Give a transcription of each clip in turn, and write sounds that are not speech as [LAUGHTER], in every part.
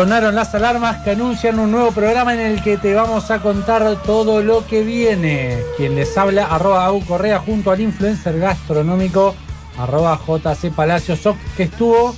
Sonaron las alarmas que anuncian un nuevo programa en el que te vamos a contar todo lo que viene. Quien les habla, arroba Au Correa, junto al influencer gastronómico, arroba JC Palacios, que estuvo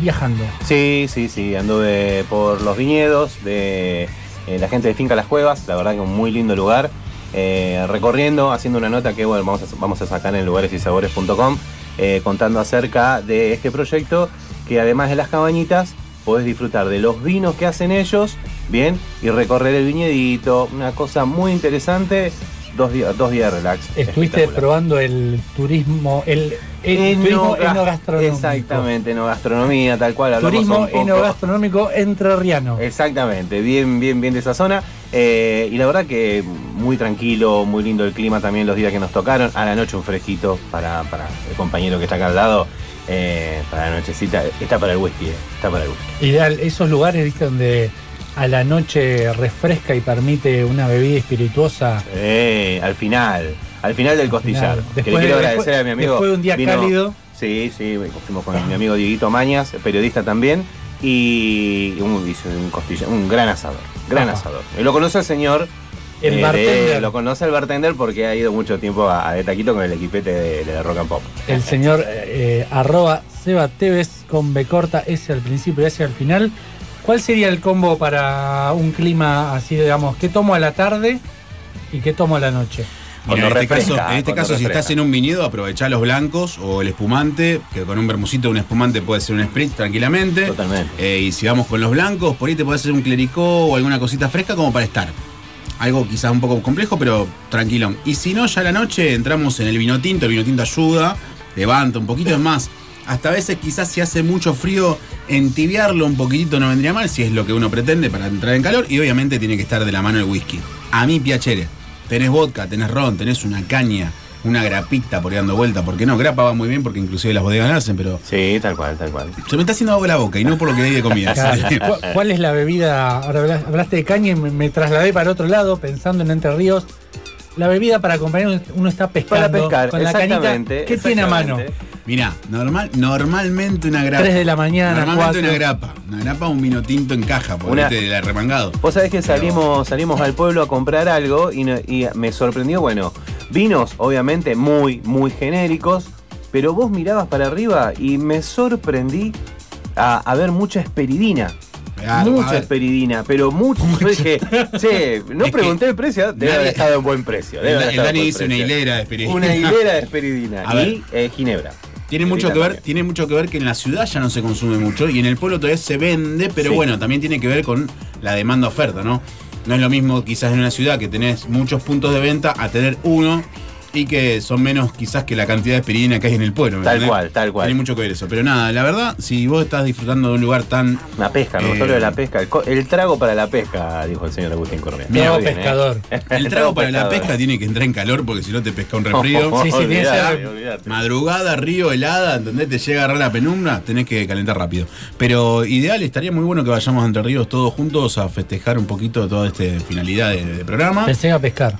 viajando. Sí, sí, sí, anduve por los viñedos de eh, la gente de Finca Las Cuevas, la verdad que un muy lindo lugar. Eh, recorriendo, haciendo una nota que bueno, vamos, a, vamos a sacar en lugaresysabores.com, eh, contando acerca de este proyecto que además de las cabañitas, podés disfrutar de los vinos que hacen ellos, bien, y recorrer el viñedito, una cosa muy interesante. Dos días, dos días de relax. Estuviste probando el turismo, el, el turismo enogastronómico. Exactamente, enogastronomía, tal cual. Turismo enogastronómico entrerriano. Exactamente, bien, bien, bien de esa zona. Eh, y la verdad que muy tranquilo, muy lindo el clima también los días que nos tocaron. A la noche un fresquito para, para el compañero que está acá al lado. Eh, para la nochecita, está para el whisky, eh, está para el whisky. Ideal, esos lugares, viste, donde a la noche refresca y permite una bebida espirituosa. al final, al final del costillar. que le quiero agradecer a mi amigo. Después de un día cálido. Sí, sí, fuimos con mi amigo Dieguito Mañas, periodista también, y un, un costillar, un gran asador, gran asador. Lo conoce el señor el eh, bartender. lo conoce el bartender porque ha ido mucho tiempo a, de taquito con el equipete de, Rock and Pop. El señor eh, arroba Seba Tevez con B corta ese al principio y ese al final. ¿Cuál sería el combo para un clima así, digamos, qué tomo a la tarde y qué tomo a la noche? en este caso, en este caso si estás en un viñedo, aprovechá los blancos o el espumante, que con un bermucito un espumante puede ser un spritz tranquilamente. Totalmente. Eh, y si vamos con los blancos, por ahí te puede hacer un clericó o alguna cosita fresca como para estar algo quizás un poco complejo, pero tranquilón. Y si no, ya a la noche entramos en el vino tinto, el vino tinto ayuda, levanta un poquito, más. Hasta a veces quizás si hace mucho frío, entibiarlo un poquitito no vendría mal, si es lo que uno pretende para entrar en calor. Y obviamente tiene que estar de la mano el whisky. A mí, piachere. Tenés vodka, tenés ron, tenés una caña, una grapita por ahí dando vuelta, porque no, grapa va muy bien porque inclusive las bodegas nacen, pero. Sí, tal cual, tal cual. Se me está haciendo agua la boca y no por lo que hay de comida. [LAUGHS] ¿Cuál, es la bebida? Ahora hablaste de caña y me, trasladé para otro lado pensando en Entre Ríos. La bebida para acompañar uno está pescando para pescar, con la cañita. ¿Qué tiene a mano? Mirá, normal, normalmente una grapa. 3 de la mañana, Normalmente una grapa. Una grapa, un vino tinto en caja, por una, este, remangado. Vos sabés que salimos, salimos al pueblo a comprar algo y, y me sorprendió, bueno, Vinos, obviamente, muy, muy genéricos, pero vos mirabas para arriba y me sorprendí a, ver mucha esperidina. Mucha esperidina, pero mucho. Yo dije, che, no pregunté el precio, debe haber estado en [LAUGHS] buen precio. el, Dani dice una hilera de esperidina. Una hilera de esperidina. [LAUGHS] y eh, ginebra. Tiene mucho, que ver, tiene mucho que ver que en la ciudad ya no se consume mucho y en el pueblo todavía se vende, pero bueno, también tiene que ver con la demanda-oferta, ¿no? No es lo mismo quizás en una ciudad que tenés muchos puntos de venta a tener uno y que son menos quizás que la cantidad de esperidina que hay en el pueblo. Tal cual, tal cual. Tiene mucho que ver eso. Pero nada, la verdad, si vos estás disfrutando de un lugar tan. La pesca, no solo de la pesca. El, trago para la pesca, dijo el señor Agustín Correa. Trago ¿eh? pescador. El trago para la pesca tiene que entrar en calor porque si no te pesca un refrío. [LAUGHS] sí, sí, Madrugada, río, helada, ¿entendés? Te llega a agarrar la penumbra, tenés que calentar rápido. Pero ideal, estaría muy bueno que vayamos a Entre Ríos todos juntos a festejar un poquito toda esta finalidad de, programa. Pensé a pescar.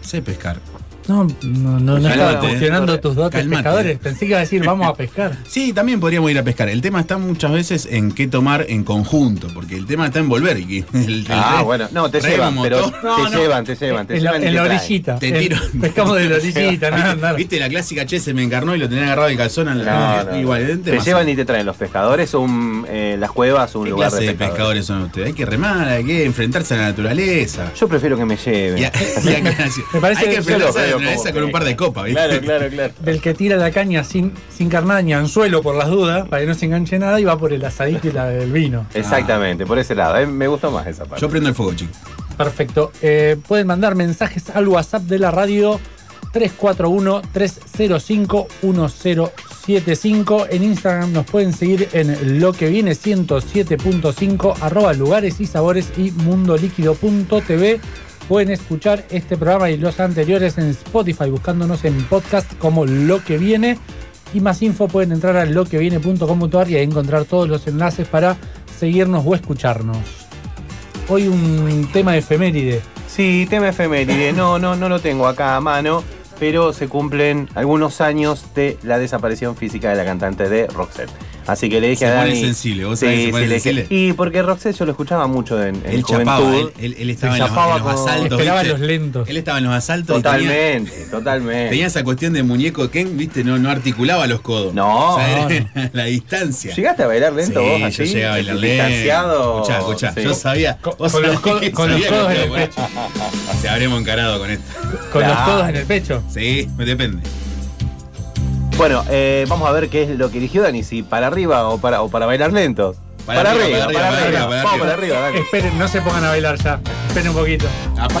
Sé pescar. No, no, no, no estaba cuestionando tus dotes calmate. pescadores. Pensé que iba a decir vamos a pescar. [LAUGHS] Sí, también podríamos ir a pescar. El tema está muchas veces en qué tomar en conjunto, porque el tema está en volver. Y [LAUGHS] el- el Ah, bueno, no, te llevan, pero. [LAUGHS] No, te no. llevan, te llevan, te en la, llevan y en te la orillita. Te tiro. pescamos de la orillita, no, andar. ¿Viste la clásica che se me encarnó y lo tenía agarrado el calzón en la igual, te llevan y te traen los pescadores, un, eh, las cuevas, un ¿Qué lugar clase de de pescadores. pescadores son ustedes? Hay que remar, hay que enfrentarse a la naturaleza. Yo prefiero que me lleven. Me parece hay que enfrentarse a lo la veo naturaleza como con un par de copas, ¿viste? Claro, claro, claro. Del que tira la caña sin, sin carnada ni anzuelo por las dudas, para que no se enganche nada, y va por el asadito y la, el vino. Exactamente, por ese lado. eh, me gustó más esa parte. Yo prendo el fuego, chicos. Perfecto. Eh, pueden mandar mensajes al WhatsApp de la radio 341-305-1075. En Instagram nos pueden seguir en lo que viene 107.5, arroba lugares y sabores y mundoliquido.tv. Pueden escuchar este programa y los anteriores en Spotify buscándonos en podcast como lo que viene. Y más info pueden entrar a loqueviene.com.ar y encontrar todos los enlaces para seguirnos o escucharnos. Hoy un tema de efeméride. Sí, tema efeméride. No, no, no lo tengo acá a mano, pero se cumplen algunos años de la desaparición física de la cantante de Roxette. Así que le dije Se a pone Dani. sensible, ¿vos sabés que se pone dije- sensible? Y porque Roxette yo lo escuchaba mucho en, en Él juventud. chapaba, él, él- él estaba en los, en asaltos. Esperaba ¿viste? los lentos. Él estaba en los asaltos y tenía, Totalmente, totalmente. tenía esa cuestión de muñeco Ken, ¿viste? No, no articulaba los codos. No, O sea, no, era [LAUGHS] la distancia. ¿Llegaste a bailar lento sí, vos así? yo llegué a bailar lento. Distanciado. Escuchá, escuchá, Sí. yo sabía. Con- vos con los sabés con los codos en el pecho. Se habremos encarado con esto. Con los codos en el pecho. Sí, me depende. Bueno, eh, vamos a ver qué es lo que eligió Dani, si para arriba o para, o para bailar lentos. Para arriba, para arriba, para arriba, para Vamos para arriba. arriba, Dani. Esperen, no se pongan a bailar ya. Esperen un poquito. Apa-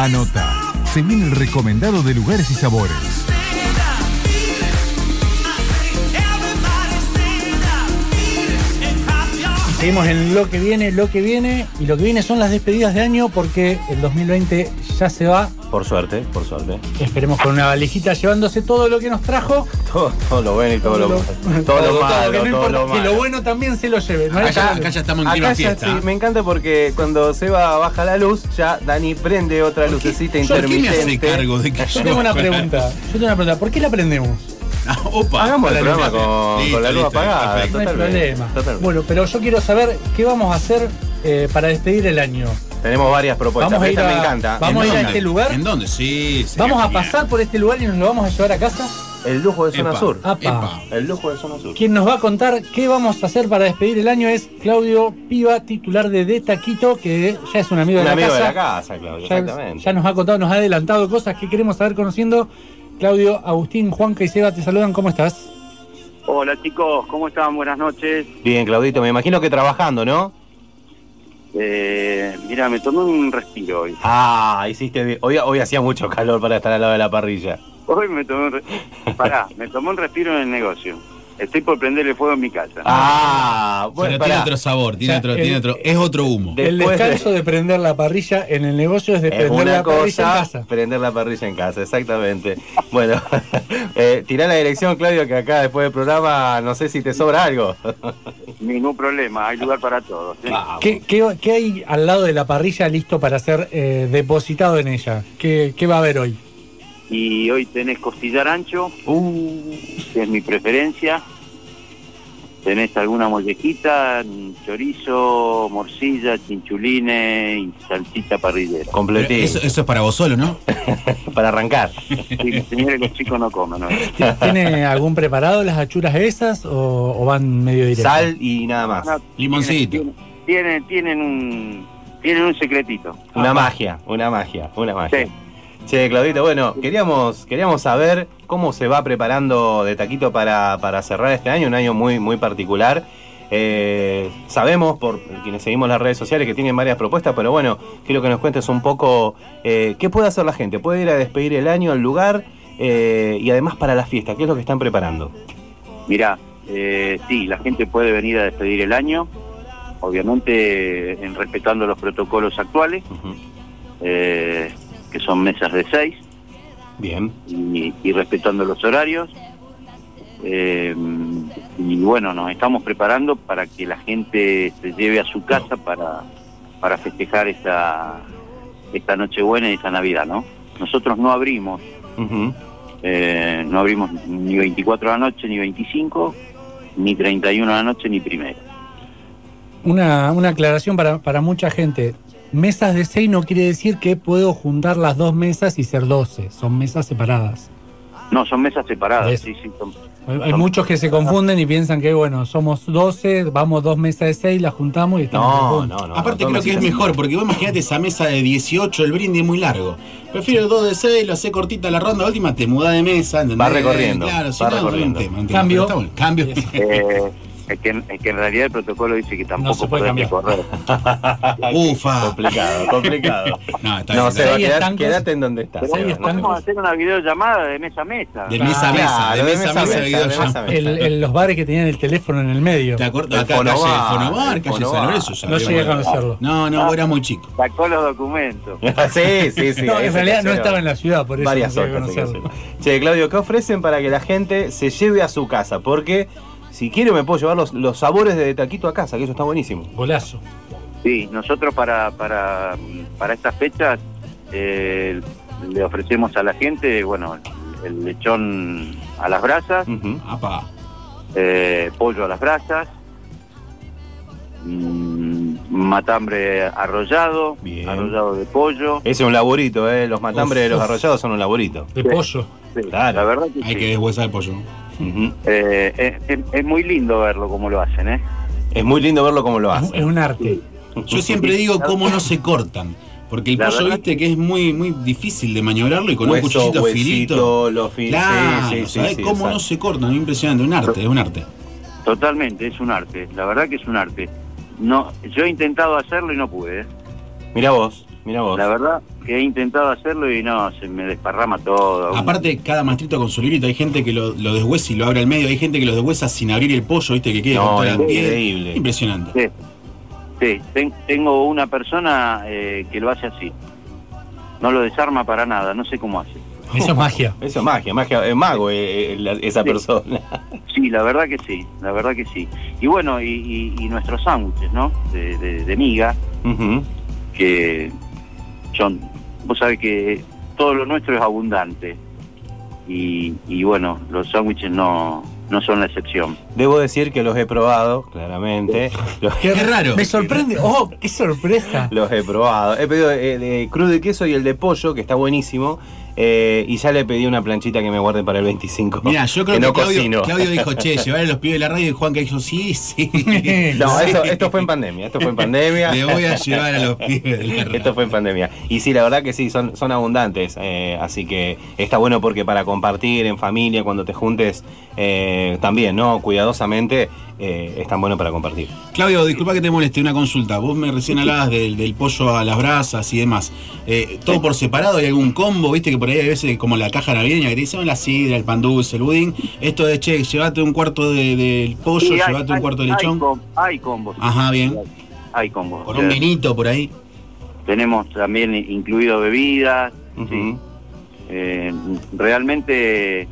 Toma nota. Se viene el recomendado de lugares y sabores. seguimos en lo que viene, lo que viene. Y lo que viene son las despedidas de año porque el 2020 ya se va. Por suerte, por suerte. Esperemos con una valijita llevándose todo lo que nos trajo. Todo, todo lo bueno y todo, lo, todo, lo malo, no todo lo malo. lo bueno también se lo lleve. ¿no? Acá, acá ya estamos en clima fiesta. sí, me encanta porque cuando Seba baja la luz, ya Dani prende otra lucecita ¿Por qué me intermitente. hace cargo de que [LAUGHS] Yo yo tengo una [LAUGHS] pregunta. Yo tengo una pregunta. ¿Por qué la prendemos? Ah, Opa. Hagamos el Con la programa luz. con, Listo, con la luz listo, apagada. perfecto. No hay problema. totalmente. Bueno, pero yo quiero saber qué vamos a hacer eh, para despedir el año. Tenemos varias propuestas. Vamos a ir Esta a- me encanta. vamos a ir a este lugar. ¿En dónde? Sí. Vamos a genial. pasar por este lugar y nos lo vamos a llevar a casa. El lujo de zona Epa, sur. Apa. El lujo de zona sur. Quien nos va a contar qué vamos a hacer para despedir el año es Claudio Piva, titular de De Taquito, que ya es un amigo Un de la amigo casa. de la casa, Claudio, Ya, exactamente. ya nos ha contado, nos ha adelantado cosas que queremos saber conociendo. Claudio, Agustín, Juanca y Seba te saludan. ¿Cómo estás? Hola chicos, ¿cómo están? Buenas noches. Bien, Claudito, me imagino que trabajando, ¿no? Eh, mira, me tomé un respiro hoy. Ah, hiciste bien. Hoy, hoy hacía mucho calor para estar al lado de la parrilla. Hoy me tomé un respiro. [LAUGHS] Pará, me tomé un respiro en el negocio. Estoy por prenderle fuego en mi casa. Ah, bueno, Pero tiene otro sabor, tiene O sea, otro, el- tiene otro. Es otro humo. El descanso de... prender la parrilla en el negocio es de Es prender una la parrilla cosa, en casa. prender la parrilla en casa, exactamente. Bueno, [LAUGHS] eh, tirá la dirección, Claudio, que acá después del programa no sé si te sobra algo. [LAUGHS] Ningún problema, hay lugar para todos. ¿Qué, qué, qué hay al lado de la parrilla listo para ser eh, depositado en ella? ¿Qué, qué va a haber hoy? Y hoy tenés costillar ancho, Uh, que es mi preferencia. Tenés alguna mollejita, chorizo, morcilla, chinchulines y salchicha parrillera. Pero completín. Eso, eso es para vos solo, ¿no? [LAUGHS] Para arrancar. Sí, señores, los chicos no comen. ¿no? ¿T- [LAUGHS] ¿Tiene algún preparado las achuras esas o, o van medio directo? Sal y nada más. No, Limoncito. Tienen, tienen, tienen un tienen un secretito. Una Ah, magia, una magia, una magia. Sí. Che, Claudito, bueno, queríamos, queríamos saber cómo se va preparando de Taquito para, para cerrar este año, un año muy, muy particular. Eh, sabemos por quienes seguimos las redes sociales que tienen varias propuestas, pero bueno, quiero que nos cuentes un poco eh, qué puede hacer la gente. ¿Puede ir a despedir el año al lugar? Eh, y además para la fiesta, ¿qué es lo que están preparando? Mirá, eh, sí, la gente puede venir a despedir el año, obviamente en respetando los protocolos actuales, que son mesas de seis, Bien. y, y respetando los horarios. Eh, y bueno, nos estamos preparando para que la gente se lleve a su casa para, para festejar esta, esta Nochebuena y esta Navidad, ¿no? Nosotros no abrimos, eh, no abrimos ni 24 de la noche, ni 25, ni 31 de la noche, ni primero. Una, una aclaración para, para mucha gente. Mesas de 6 no quiere decir que puedo juntar las dos mesas y ser 12. Son mesas separadas. No, son mesas separadas, sí, sí, son- Hay, hay muchos que se confunden y piensan que, bueno, somos 12, vamos dos mesas de 6, las juntamos y estamos No, juntos. no, no. Aparte no, creo que es mejor, porque vos imaginate esa mesa de 18, el brindis es muy largo. Prefiero 2 de 6, lo hace cortita la ronda, última te mudás de mesa, ¿entendés? Va recorriendo, Claro, si va no, recorriendo. un tema, Cambio. pero bueno. Cambio. [LAUGHS] eh, es, que, es que en realidad el protocolo dice que tampoco se puede podés cambiar. recorrer. [LAUGHS] Ufa. Complicado, complicado. [LAUGHS] No, está No, bien. se va a quedar, quédate en donde estás. Vamos a hacer una videollamada de mesa a mesa. De mesa a mesa, de mesa a mesa, de videollamada. mesa a mesa. El- los bares que tenían el teléfono en el medio. ¿Te acuerdas? El Acá, calle Fonobar, calle San. Lorenzo. ya No llegué a conocerlo. No, no, vos eras muy chico. Sacó los documentos. [LAUGHS] sí, sí, sí. no, en realidad no estaba en la ciudad, por eso Varias no. Che, Claudio, ¿qué ofrecen para que la gente se lleve a su casa? Porque si quiero me puedo llevar los, los sabores de taquito a casa, que eso está buenísimo. Golazo. Sí, nosotros para, para, para estas fechas eh, le ofrecemos a la gente, bueno, el lechón a las brasas, eh, pollo a las brasas, mm, matambre arrollado, Bien. arrollado de pollo. Ese es un laburito, ¿eh? Los matambres Uf, de los uf. arrollados son un laburito. De Sí. pollo. Sí, Claro. La verdad que Hay sí. que deshuesar el pollo. Eh, es, es- es muy lindo verlo como lo hacen, ¿eh? Es muy lindo verlo como lo un- hacen. es un arte. Yo siempre digo cómo no se cortan. Porque el La pollo, verdad viste, que es muy, muy difícil de maniobrarlo y con un Hueso, cuchillito huesito, filito. los fil- Claro, sí, sí, sí, ¿sabés sí, cómo no se cortan? Es impresionante, un arte, es un arte. Totalmente, es un arte. La verdad que es un arte. No, yo he intentado hacerlo y no pude. ¿eh? Mira vos, mira vos. La verdad que he intentado hacerlo y no, se me desparrama todo. Aparte, cada maestrito con su librito, hay gente que lo, lo deshuesa y lo abre al medio, hay gente que lo deshuesa sin abrir el pollo, viste, que queda No, con toda la piel. increíble. Impresionante. Sí, Sí, ten- tengo una persona eh, que lo hace así. No lo desarma para nada, no sé cómo hace. [LAUGHS] Eso es magia. Eso es magia, magia, es mago eh, eh, la- esa Sí. persona. Sí, la verdad que sí, la verdad que sí. Y bueno, y, y- y nuestros sándwiches, ¿no? De, de- de miga, Ujú. que son, vos sabés que todo lo nuestro es abundante. Y, y bueno, los sándwiches no, no son la excepción. Debo decir que los he probado, claramente. Los, Qué raro. Me sorprende. ¡Oh, qué sorpresa! los he probado. He pedido eh, de crudo de queso y el de pollo, que está buenísimo. Eh, y ya le pedí una planchita que me guarde para el 25. Mira, yo creo que, no Claudio, cocino. Claudio [LAUGHS] dijo, che, llevar a los pibes de la radio y Juan que dijo, sí, sí. [LAUGHS] No, eso- esto fue en pandemia. Esto fue en pandemia. Le voy a llevar a los pibes de la radio. [LAUGHS] Esto fue en pandemia. Y sí, la verdad que sí, son, son abundantes. eh, así que está bueno porque para compartir en familia, cuando te juntes, eh, también, ¿no? Cuidadosamente, es tan bueno para compartir. Claudio, disculpa que te moleste, una consulta. Vos me recién hablabas del, del pollo a las brasas y demás. ¿Todo por separado? ¿Hay algún combo? Viste que por ahí hay veces como la caja navideña que te dicen "Oh, la sidra, el pan dulce, el budín. Esto de, che, llévate un cuarto de- del pollo, Sí, hay- llévate un cuarto de hay lechón. com- Hay combos. Ajá, bien. Hay combos. Con un vinito por ahí. Tenemos también incluido bebidas. Sí. Eh, realmente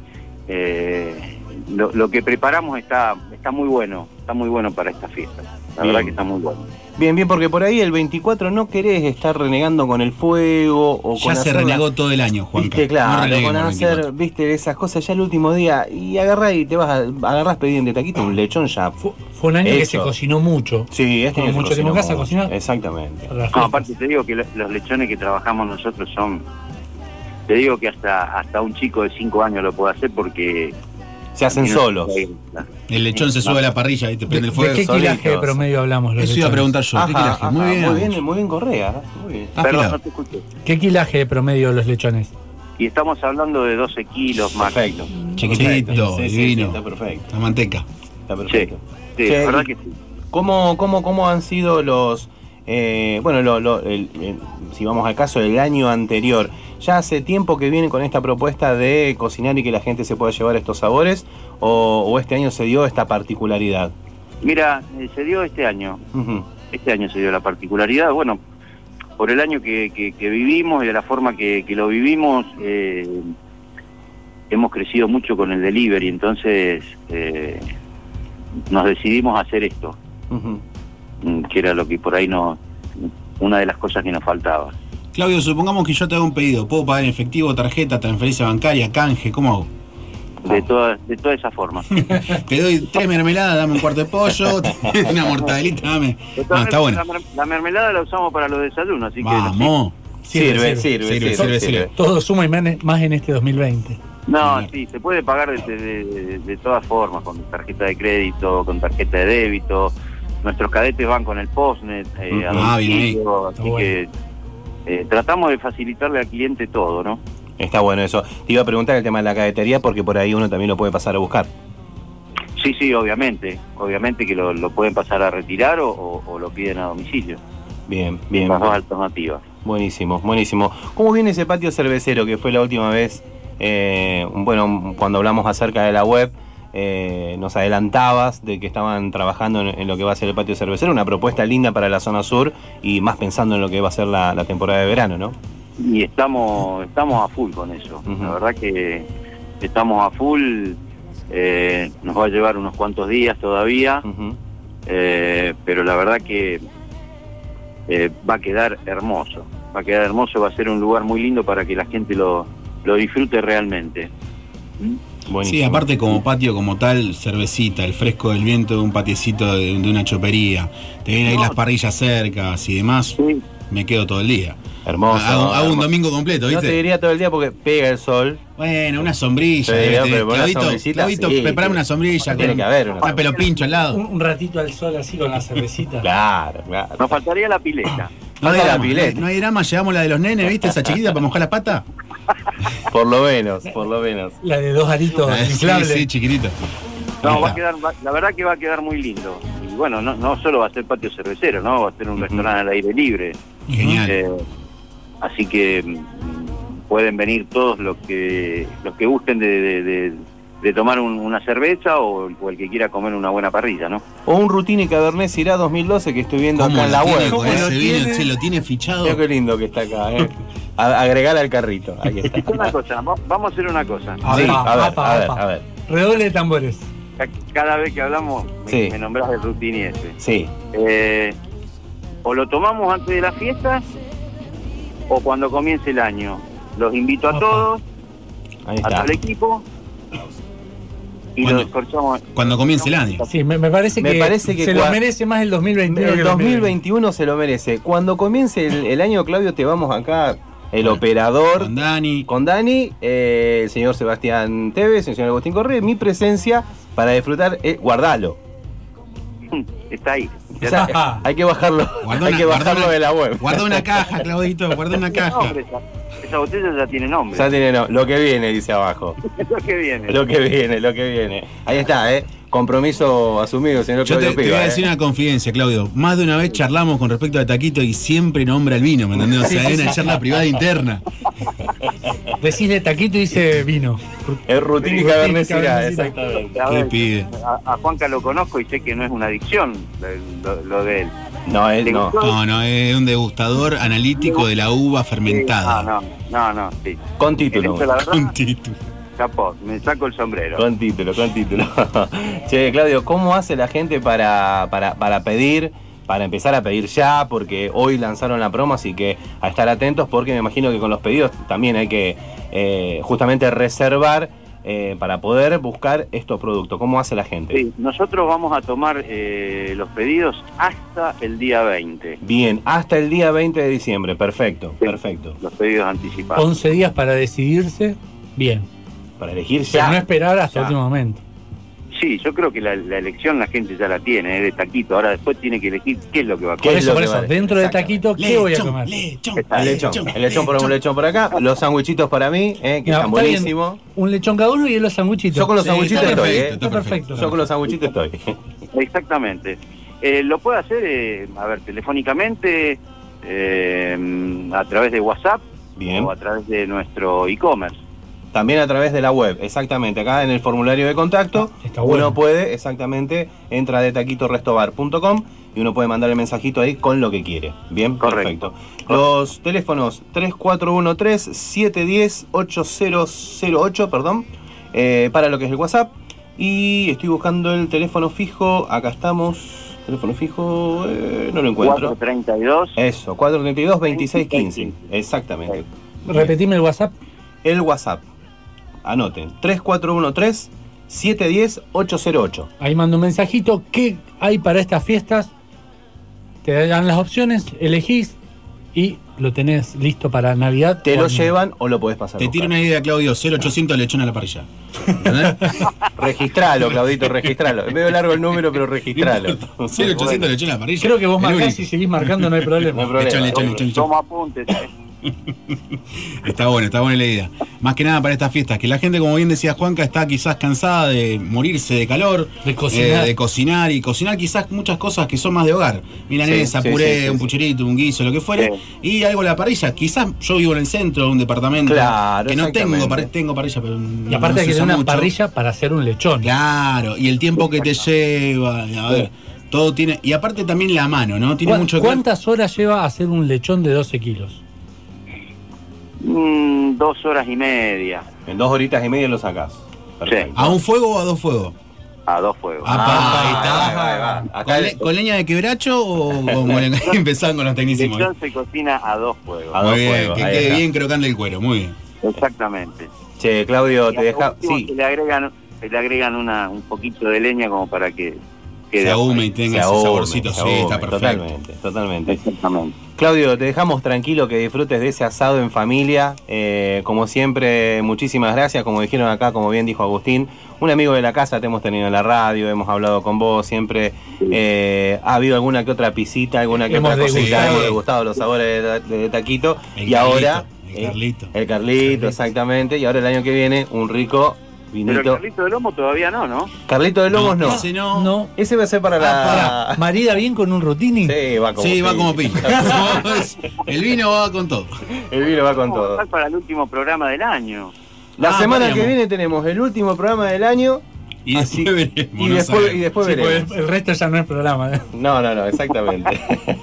eh, lo, lo que preparamos está está muy bueno, está muy bueno para esta fiesta. La Bien. verdad que está muy bueno. Bien, bien, porque por ahí el 24 no querés estar renegando con el fuego o Ya con se hacer la- renegó todo el año, Juanca. Viste, claro, no con hacer, 24. viste, esas cosas ya el último día y agarrás y te vas a, agarrás pendiente taquito un lechón ya. Fue, fue un año que se cocinó mucho. Sí, este año se mucho tiempo en cocinó casa cocinar. Exactamente. No, aparte te digo que lo- los lechones que trabajamos nosotros son, te digo que hasta hasta un chico de 5 años lo puede hacer porque Se hacen solos. El lechón se sube a la parrilla y te ¿De, prende el de fuego. qué solitos. kilaje de promedio hablamos? Los Eso iba a lechones? preguntar yo. ¿Qué ajá, Muy bien. muy bien, muy bien Correa. Muy bien. Está Perdón, no te escuché. ¿Qué kilaje de promedio los lechones? Y estamos hablando de 12 kilos más. Perfecto. Chiquitito, Sí, sí, sí, divino. está perfecto. La manteca. Está perfecto. sí, la verdad que sí. ¿Cómo, cómo, cómo han sido los... eh, bueno, lo- lo- el- el- si vamos al caso del año anterior, ¿ya hace tiempo que vienen con esta propuesta de cocinar y que la gente se pueda llevar estos sabores? ¿O, o este año se dio esta particularidad? Mira, eh, se dio este año, Ujú. este año se dio la particularidad, bueno, por el año que, que- que vivimos y de la forma que, que lo vivimos, eh, hemos crecido mucho con el delivery, entonces eh, nos decidimos hacer esto, mm, que era lo que por ahí no, una de las cosas que nos faltaba. Claudio, supongamos que yo te hago un pedido. ¿Puedo pagar en efectivo, tarjeta, transferencia bancaria, canje? ¿Cómo hago? De toda, de toda esa forma. [LAUGHS] Te doy tres mermeladas, dame un cuarto de pollo, [LAUGHS] [LAUGHS] una mortadelita, dame. No, está bueno. La, mer- la mermelada la usamos para los desayunos, así que... Vamos. Sirve, sirve, Sirve, sirve, sirve, sirve. sirve. Todo suma y más en este 2020. No, sí, se puede pagar de, de- de- de todas formas, con tarjeta de crédito, con tarjeta de débito. Nuestros cadetes van con el postnet, eh, a Ah, bien así Está bueno. que eh, tratamos de facilitarle al cliente todo, ¿no? Está bueno eso. Te iba a preguntar el tema de la cadetería porque por ahí uno también lo puede pasar a buscar. Sí, sí, obviamente, obviamente que lo, lo pueden pasar a retirar o, o- o lo piden a domicilio. Bien, bien. Las dos alternativas. Buenísimo, buenísimo. ¿Cómo viene ese patio cervecero que fue la última vez? eh, bueno, cuando hablamos acerca de la web, eh, nos adelantabas de que estaban trabajando en, en lo que va a ser el patio cervecero, una propuesta linda para la zona sur y más pensando en lo que va a ser la, la temporada de verano, ¿no? Y estamos, estamos a full con eso. La verdad que estamos a full. eh, nos va a llevar unos cuantos días todavía. Eh, pero la verdad que va a quedar hermoso, va a quedar hermoso, va a ser un lugar muy lindo para que la gente lo, lo disfrute realmente. Buenísimo. Sí, aparte como patio como tal, cervecita, el fresco del viento de un patiecito de, de una chopería, te vienen ahí las parrillas cercas y demás, Sí, me quedo todo el día. Hermoso. hago, hago un domingo completo, No te ¿viste? diría todo el día porque pega el sol. Bueno, una sombrilla. No, pero Clavito, sí, preparame una sombrilla. tiene con que haber una un pelo pincho al lado. Un, un ratito al sol así con la cervecita. [LAUGHS] Claro, claro. nos faltaría la pileta. No, Falta hay la drama, pileta. no hay- no hay drama, llevamos la de los nenes, ¿viste? Esa chiquita para mojar la pata. [LAUGHS] Por lo menos, por lo menos. La de dos aritos Ah, [LAUGHS] sí, inflables. sí, chiquitita. No, va a quedar, la verdad que va a quedar muy lindo. Bueno, no, no solo va a ser patio cervecero, ¿no? Va a ser un restaurante al aire libre. Genial. Eh, así que mm, pueden venir todos los que los que gusten de, de- de- de tomar un- una cerveza o, o el que quiera comer una buena parrilla, ¿no? O un Rutini Cabernet Syrah 2012 que estoy viendo ¿Cómo acá en la web. ¿eh? ese lo vino? tiene? Se lo tiene fichado. Mira qué lindo que está acá, ¿eh? A- agregar al carrito. Ahí está. Una cosa, va- vamos a hacer una cosa. Sí, Apa, a ver, apa, a ver, a ver. Redoble de tambores. Ca- Cada vez que hablamos me, Sí. me nombrás el Rutini ese. Sí. Eh, o lo tomamos antes de la fiesta o cuando comience el año. Los invito a todos, Ahí a todo el equipo y Cuando- los cortamos. Cuando comience el año. Sí, me, me parece Me que, parece que se lo merece más el 2021 que El el 2021 se lo merece. Cuando comience el, el año, Claudio, te vamos acá, el operador, Con Dani. con Dani, eh, el señor Sebastián Tevez, el señor Agustín Correa, mi presencia para disfrutar, eh, guardalo. [LAUGHS] Está ahí. Ya está. hay que bajarlo, Guarda hay una- que bajarlo una- de la web. Guarda una caja, Claudito, guarda una [LAUGHS] caja. nombre esa, esa botella ya tiene nombre. Ya tiene no, lo que viene, dice abajo. [LAUGHS] Lo que viene. Lo que viene, lo que viene. Ahí está, ¿eh? Compromiso asumido, señor Yo te, voy a ¿eh? decir una confidencia, Claudio. Más de una vez charlamos con respecto a Taquito y siempre nombra el vino, ¿me entendés? O sea, es una charla privada interna. Decís de taquito y dice vino. Es Syrah, Cabernet Syrah. exactamente. A ¿Qué ver, pide? A, a Juanca lo conozco y sé que no es una adicción lo, de él. No, él ¿Le no. No, no, es un degustador analítico de la uva fermentada. No, no, no, sí. Con título. verdad, Un título. Me saco el sombrero. Con título, con título. [LAUGHS] che, Claudio, ¿cómo hace la gente para, para, para pedir, para empezar a pedir ya? Porque hoy lanzaron la promo, así que a estar atentos porque me imagino que con los pedidos también hay que eh, justamente reservar eh, para poder buscar estos productos. ¿Cómo hace la gente? Sí, nosotros vamos a tomar eh, los pedidos hasta el día 20, Bien, hasta el día 20 de diciembre, perfecto, Sí. perfecto. los pedidos anticipados. 11 días para decidirse. Bien. Para elegir Pero ya. no esperar hasta el Ya. último momento. Sí, yo creo que la, la elección la gente ya la tiene, es de taquito. Ahora después tiene que elegir qué es lo que va a ¿Qué Por comer. es eso, por eso, dentro de taquito, ¿qué voy a comer? lechón, El lechón, el lechón por un lechón por acá, los sandwichitos para mí, eh, que Mira, están buenísimos. Un lechón cada uno y los sanguchitos. Yo con los Sí, sandwichitos está estoy, perfecto, eh. Está perfecto. Yo con los sandwichitos estoy. Exactamente. Eh, lo puede hacer, eh, a ver, telefónicamente, eh, a través de WhatsApp Bien. o a través de nuestro e-commerce. También a través de la web, exactamente. Acá en el formulario de contacto, Ah, Está uno puede, exactamente, entra de taquitorestobar.com y uno puede mandar el mensajito ahí con lo que quiere. Bien, Correcto. perfecto. Los teléfonos 3413-710-8008, perdón, eh, para lo que es el WhatsApp. Y estoy buscando el teléfono fijo, acá estamos. Teléfono fijo, eh, no lo encuentro. 432. Eso, 432-2615. Exactamente. Repetime el WhatsApp. El WhatsApp. Anoten. 3413-710-808. Ahí mando un mensajito. ¿Qué hay para estas fiestas? Te dan las opciones, elegís y lo tenés listo para Navidad. Te lo llevan o lo podés pasar. Te tiro una idea, Claudio. 0800 lechón a la parrilla. [LAUGHS] Registralo, Claudito, registralo. Es medio largo el número, pero registralo. 0800 lechón a la parrilla. Creo que vos marcás y seguís marcando, no hay [LAUGHS] No problema. hay problema. Lechón, lechón, Obvio. lechón, lechón. Toma apuntes. [LAUGHS] Está bueno, está buena la idea. Más que nada para estas fiestas, que la gente, como bien decía Juanca, está quizás cansada de morirse de calor, De cocinar. eh, de cocinar y cocinar quizás muchas cosas que son más de hogar. Milanesa, Sí, puré, sí, sí, un pucherito, un guiso, lo que fuere. Y algo a la parrilla. Quizás yo vivo en el centro de un departamento Claro, que no tengo, par- tengo parrilla, pero Y aparte no que tener una mucho. parrilla para hacer un lechón. Claro, y el tiempo que te lleva, a ver, todo tiene. Y aparte también la mano, ¿no? Tiene ¿Cuán- mucho. ¿Cuántas horas lleva hacer un lechón de 12 kilos? Mm, dos horas y media En dos horitas y media lo sacás. Perfecto. ¿A un fuego o a dos fuegos? a dos fuegos. Ah, Ah, ahí está. ¿Con, el- le- con leña de quebracho o [LAUGHS] empezando con los tecnicismos? Lechón se cocina a dos fuegos. A dos Muy bien, fuegos, que quede está. bien crocante el cuero, muy bien. Exactamente. Che, Claudio, Y te deja. Sí, se le agregan, se le agregan una, un poquito de leña como para que quede Se ahume y tenga se ese ahume, saborcito, sí, ahume, está perfecto. Totalmente, totalmente. Exactamente. Claudio, te dejamos tranquilo que disfrutes de ese asado en familia. Eh, como siempre, muchísimas gracias. Como dijeron acá, como bien dijo Agustín, un amigo de la casa te hemos tenido en la radio, hemos hablado con vos, siempre eh, ha habido alguna que otra pisita, alguna que Hemos otra cosita, hemos degustado los sabores de, Taquito. El y ahora... Carlito, el eh, Carlito. El Carlito, exactamente. Y ahora el año que viene, un rico Pero el carlito de lomo todavía no, ¿no? Carlito de Lomos no. Ese no. No. Ese va a ser para Ah, la... ¿Marida bien con un rutini? Sí, va como Sí, va pinta. como pinta. [LAUGHS] [LAUGHS] el vino va con todo. El vino va con todo. para el último programa del año. La Ah, semana podríamos. que viene tenemos el último programa del año. Y así- después veremos, y después, sabemos. y después Sí, veremos. pues el resto ya no es programa. ¿eh? No, no, no, exactamente.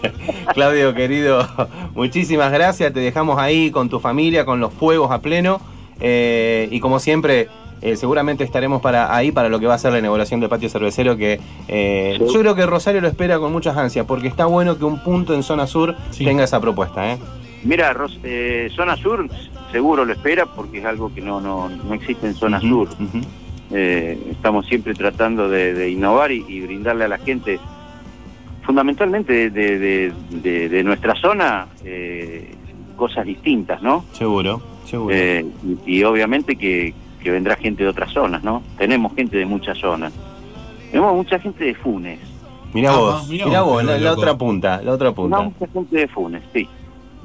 [LAUGHS] Claudio, querido, muchísimas gracias. Te dejamos ahí con tu familia, con los fuegos a pleno. Eh, y como siempre, eh, seguramente estaremos para ahí para lo que va a ser la inauguración del patio cervecero. Que eh, Sí. yo creo que Rosario lo espera con muchas ansias, porque está bueno que un punto en zona sur Sí. tenga esa propuesta. ¿eh? Mira, Ros- eh, zona sur seguro lo espera porque es algo que no, no, no existe en zona sur. Eh, estamos siempre tratando de, de innovar y, y brindarle a la gente, fundamentalmente de, de- de- de nuestra zona, eh, cosas distintas, ¿no? Seguro, seguro. Eh, y, y obviamente que, que vendrá gente de otras zonas, ¿no? Tenemos gente de muchas zonas. Tenemos mucha gente de Funes. mirá Ah, vos, mirá mirá vos, vos, la, otra punta, la otra No, punta. mucha gente de Funes, sí.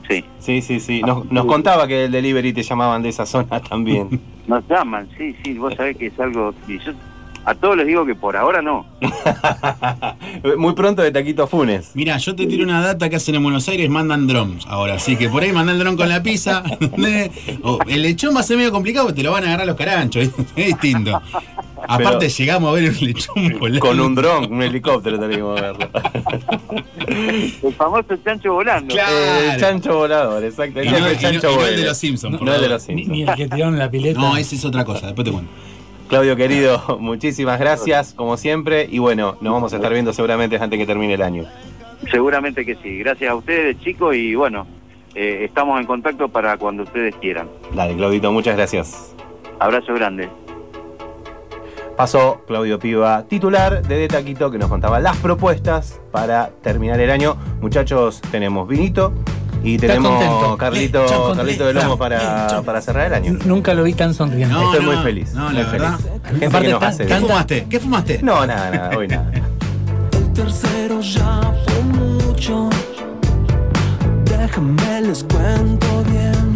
Sí. Sí, sí, sí. Nos, nos contaba que el delivery te llamaban de esa zona [LAUGHS] también. Nos llaman, sí, sí, vos sabés que es algo... y yo a todos les digo que por ahora no. [LAUGHS] Muy pronto de Taquito Funes. Mira, yo te tiro una data que hacen en Buenos Aires, mandan drones ahora. Así que por ahí mandan el dron con la pizza. [LAUGHS] O el lechón va a ser medio complicado porque te lo van a agarrar los caranchos. [LAUGHS] Es distinto. Aparte, llegamos a ver un lechón volando. Con un dron, un helicóptero tenemos que verlo. El famoso chancho volando. Claro. El chancho volador, exacto. Y El no, y no- chancho y no el de los Simpsons. No el de los Ni, Simpsons. ni el que tiraron en la pileta. No, esa es otra cosa. Después te cuento. Claudio querido, [LAUGHS] muchísimas gracias, como siempre. Y bueno, nos vamos a estar viendo seguramente antes que termine el año. Seguramente que sí. Gracias a ustedes, chicos, y bueno, eh, estamos en contacto para cuando ustedes quieran. Dale, Claudito, muchas gracias. Abrazo grande. Pasó Claudio Piva, titular de De Taquito, que nos contaba las propuestas para terminar el año. Muchachos, tenemos vinito y tenemos. Carlito, Eh. Carlito de Lomo para, para cerrar el año. Nunca lo vi tan sonriente. No, Estoy no, muy feliz. no, muy la verdad. feliz. Gente que nos hace ¿Qué fumaste? ¿Qué fumaste? No, nada, nada, hoy nada. El tercero ya fue mucho. Déjame les cuento bien.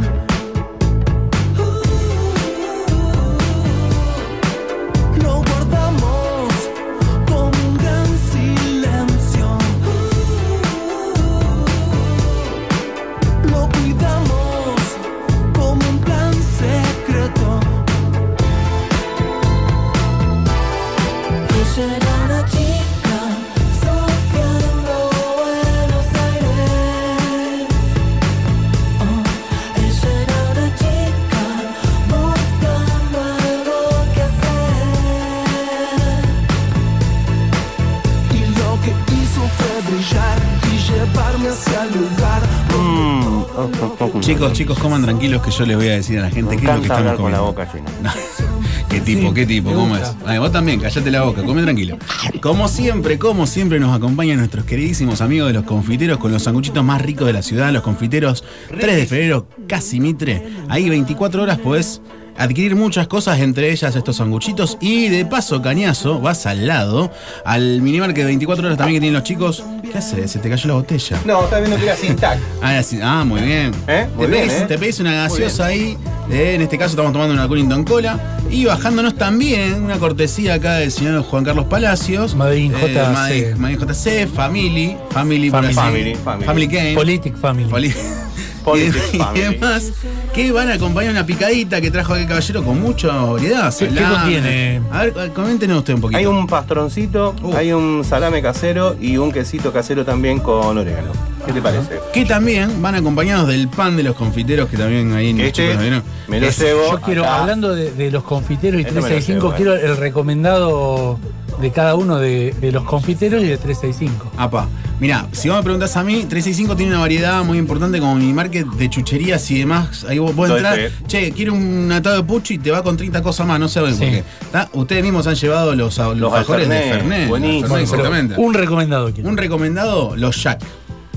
Donde Chicos, chicos, coman tranquilos que yo les voy a decir a la gente qué es lo que estamos hablar con la comiendo. boca llena. [LAUGHS] ¿Qué tipo, Sí, qué tipo? ¿Cómo es? Ay, vos también, callate la boca, come tranquilo. Como siempre, como siempre, nos acompañan nuestros queridísimos amigos de los confiteros con los sanguchitos más ricos de la ciudad, los confiteros 3 de febrero, casi mitre. Ahí 24 horas podés adquirir muchas cosas, entre ellas estos sanguchitos. Y de paso, cañazo, vas al lado, al minimarket de 24 horas también que tienen los chicos. ¿Qué haces? Se te cayó la botella. No, estás viendo que era sin tac. Ah. Ah, muy bien. ¿Eh? Muy te, bien, pedís, ¿eh? te pedís una gaseosa ahí. eh, en este caso estamos tomando una Cunnington Cola. Y bajándonos también una cortesía acá del señor Juan Carlos Palacios. Madrid Eh, JC. Madrid- Madrid JC, Family. Family, por Family. así- Family, family. Family Game. Politic Family. Poli- [LAUGHS] Politics y, y Family. demás que van a acompañar una picadita que trajo aquel caballero con mucha variedad. ¿Qué- qué contiene? A ver, coméntenos usted un poquito. Hay un pastroncito, Uh. hay un salame casero y un quesito casero también con orégano. ¿Qué te parece? que también van acompañados del pan de los confiteros que también ahí en este nos dieron. me lo llevo. Yo quiero, acá. hablando de, de los confiteros y Este me lo 365, llevo, eh. quiero el recomendado de cada uno de, de los confiteros y de 365. Apa, mirá, si vos me preguntás a mí, 365 tiene una variedad muy importante como mi market de chucherías y demás. Ahí vos, vos fe. che, quiero un atado de pucho y te va con 30 cosas más, no sé por Sí. qué. ¿Tá? Ustedes mismos han llevado los, los, Los alfajores de Fernet, buenísimo. Fernet, exactamente. un recomendado quiero. Un recomendado, los Jack.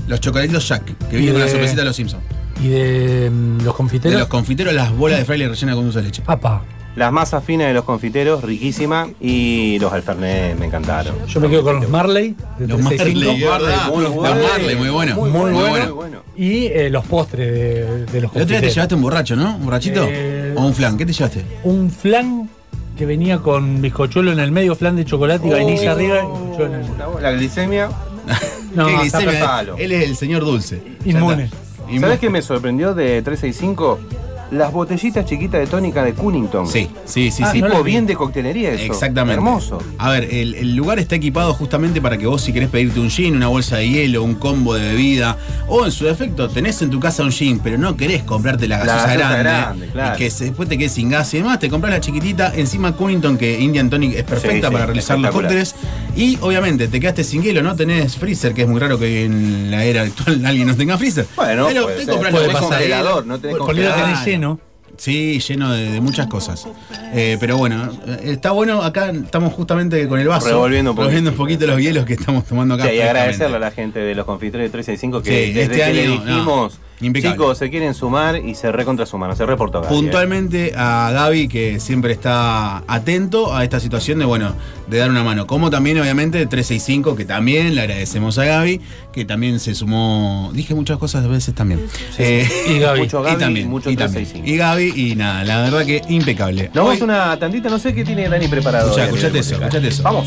Los chocolatitos Jack, que vienen con la de- sorpresita de los Simpsons. Y de mm, los De confiteros. los confiteros, las bolas de fraile rellenas con dulce de leche. Apa, Las masas finas de los confiteros, riquísima. Y los alfernet me encantaron. yo me quedo con los Marley de Los 365. Marley. Marley, muy bueno. Muy Muy bueno. bueno. bueno. Y eh, los postres de, de los El otro día te confiteros. llevaste un borracho, ¿no? ¿Un borrachito? Eh, ¿O un flan? ¿Qué te llevaste? Un flan que venía con bizcochuelo en el medio, flan de chocolate y vainilla arriba. y en el- La glicemia. [LAUGHS] No, ¿Qué glicemia? Él es el señor dulce. Inmune. ¿Sabes qué me sorprendió de 365? Las botellitas chiquitas de tónica de Cunnington. Sí, sí, sí, Ah, sí. no Tipo bien de coctelería eso. Exactamente. Hermoso. A ver, el, el lugar está equipado justamente para que vos si querés pedirte un gin, una bolsa de hielo, un combo de bebida, o en su defecto tenés en tu casa un gin, pero no querés comprarte la La gaseosa gaseosa grande, grande, claro. y que después te quedes sin gas y demás, te compras la chiquitita, encima Cunnington, que Indian Tonic es perfecta Sí, sí, para realizar los cócteles, y obviamente te quedaste sin hielo, no tenés freezer, que es muy raro que en la era actual [LAUGHS] alguien no tenga freezer. Bueno, pero te compras la pasar. congelador, no tenés Lleno. Sí, lleno de, de muchas cosas. Eh, pero bueno, eh, está bueno. Acá estamos justamente con el vaso. Revolviendo un poquito. revolviendo un poquito los hielos que estamos tomando acá. Sí, y agradecerle a la gente de los confitores 365 que Sí, desde este que le año, dijimos, no, impecable. chicos, se quieren sumar y se recontra suman, se reportó Gaby, ¿eh? Puntualmente a Gaby, que siempre está atento a esta situación de, bueno, de dar una mano. Como también, obviamente, 365, que también le agradecemos a Gaby, que también se sumó. Dije muchas cosas a veces también. Eh, Y Gaby. [LAUGHS] Mucho Gaby, y también, mucho y también. 365. Y Gaby, y nada, la verdad que impecable. Nos vamos una tandita, no sé qué tiene Dani preparado. Escuchate eso, escuchate eso. Vamos.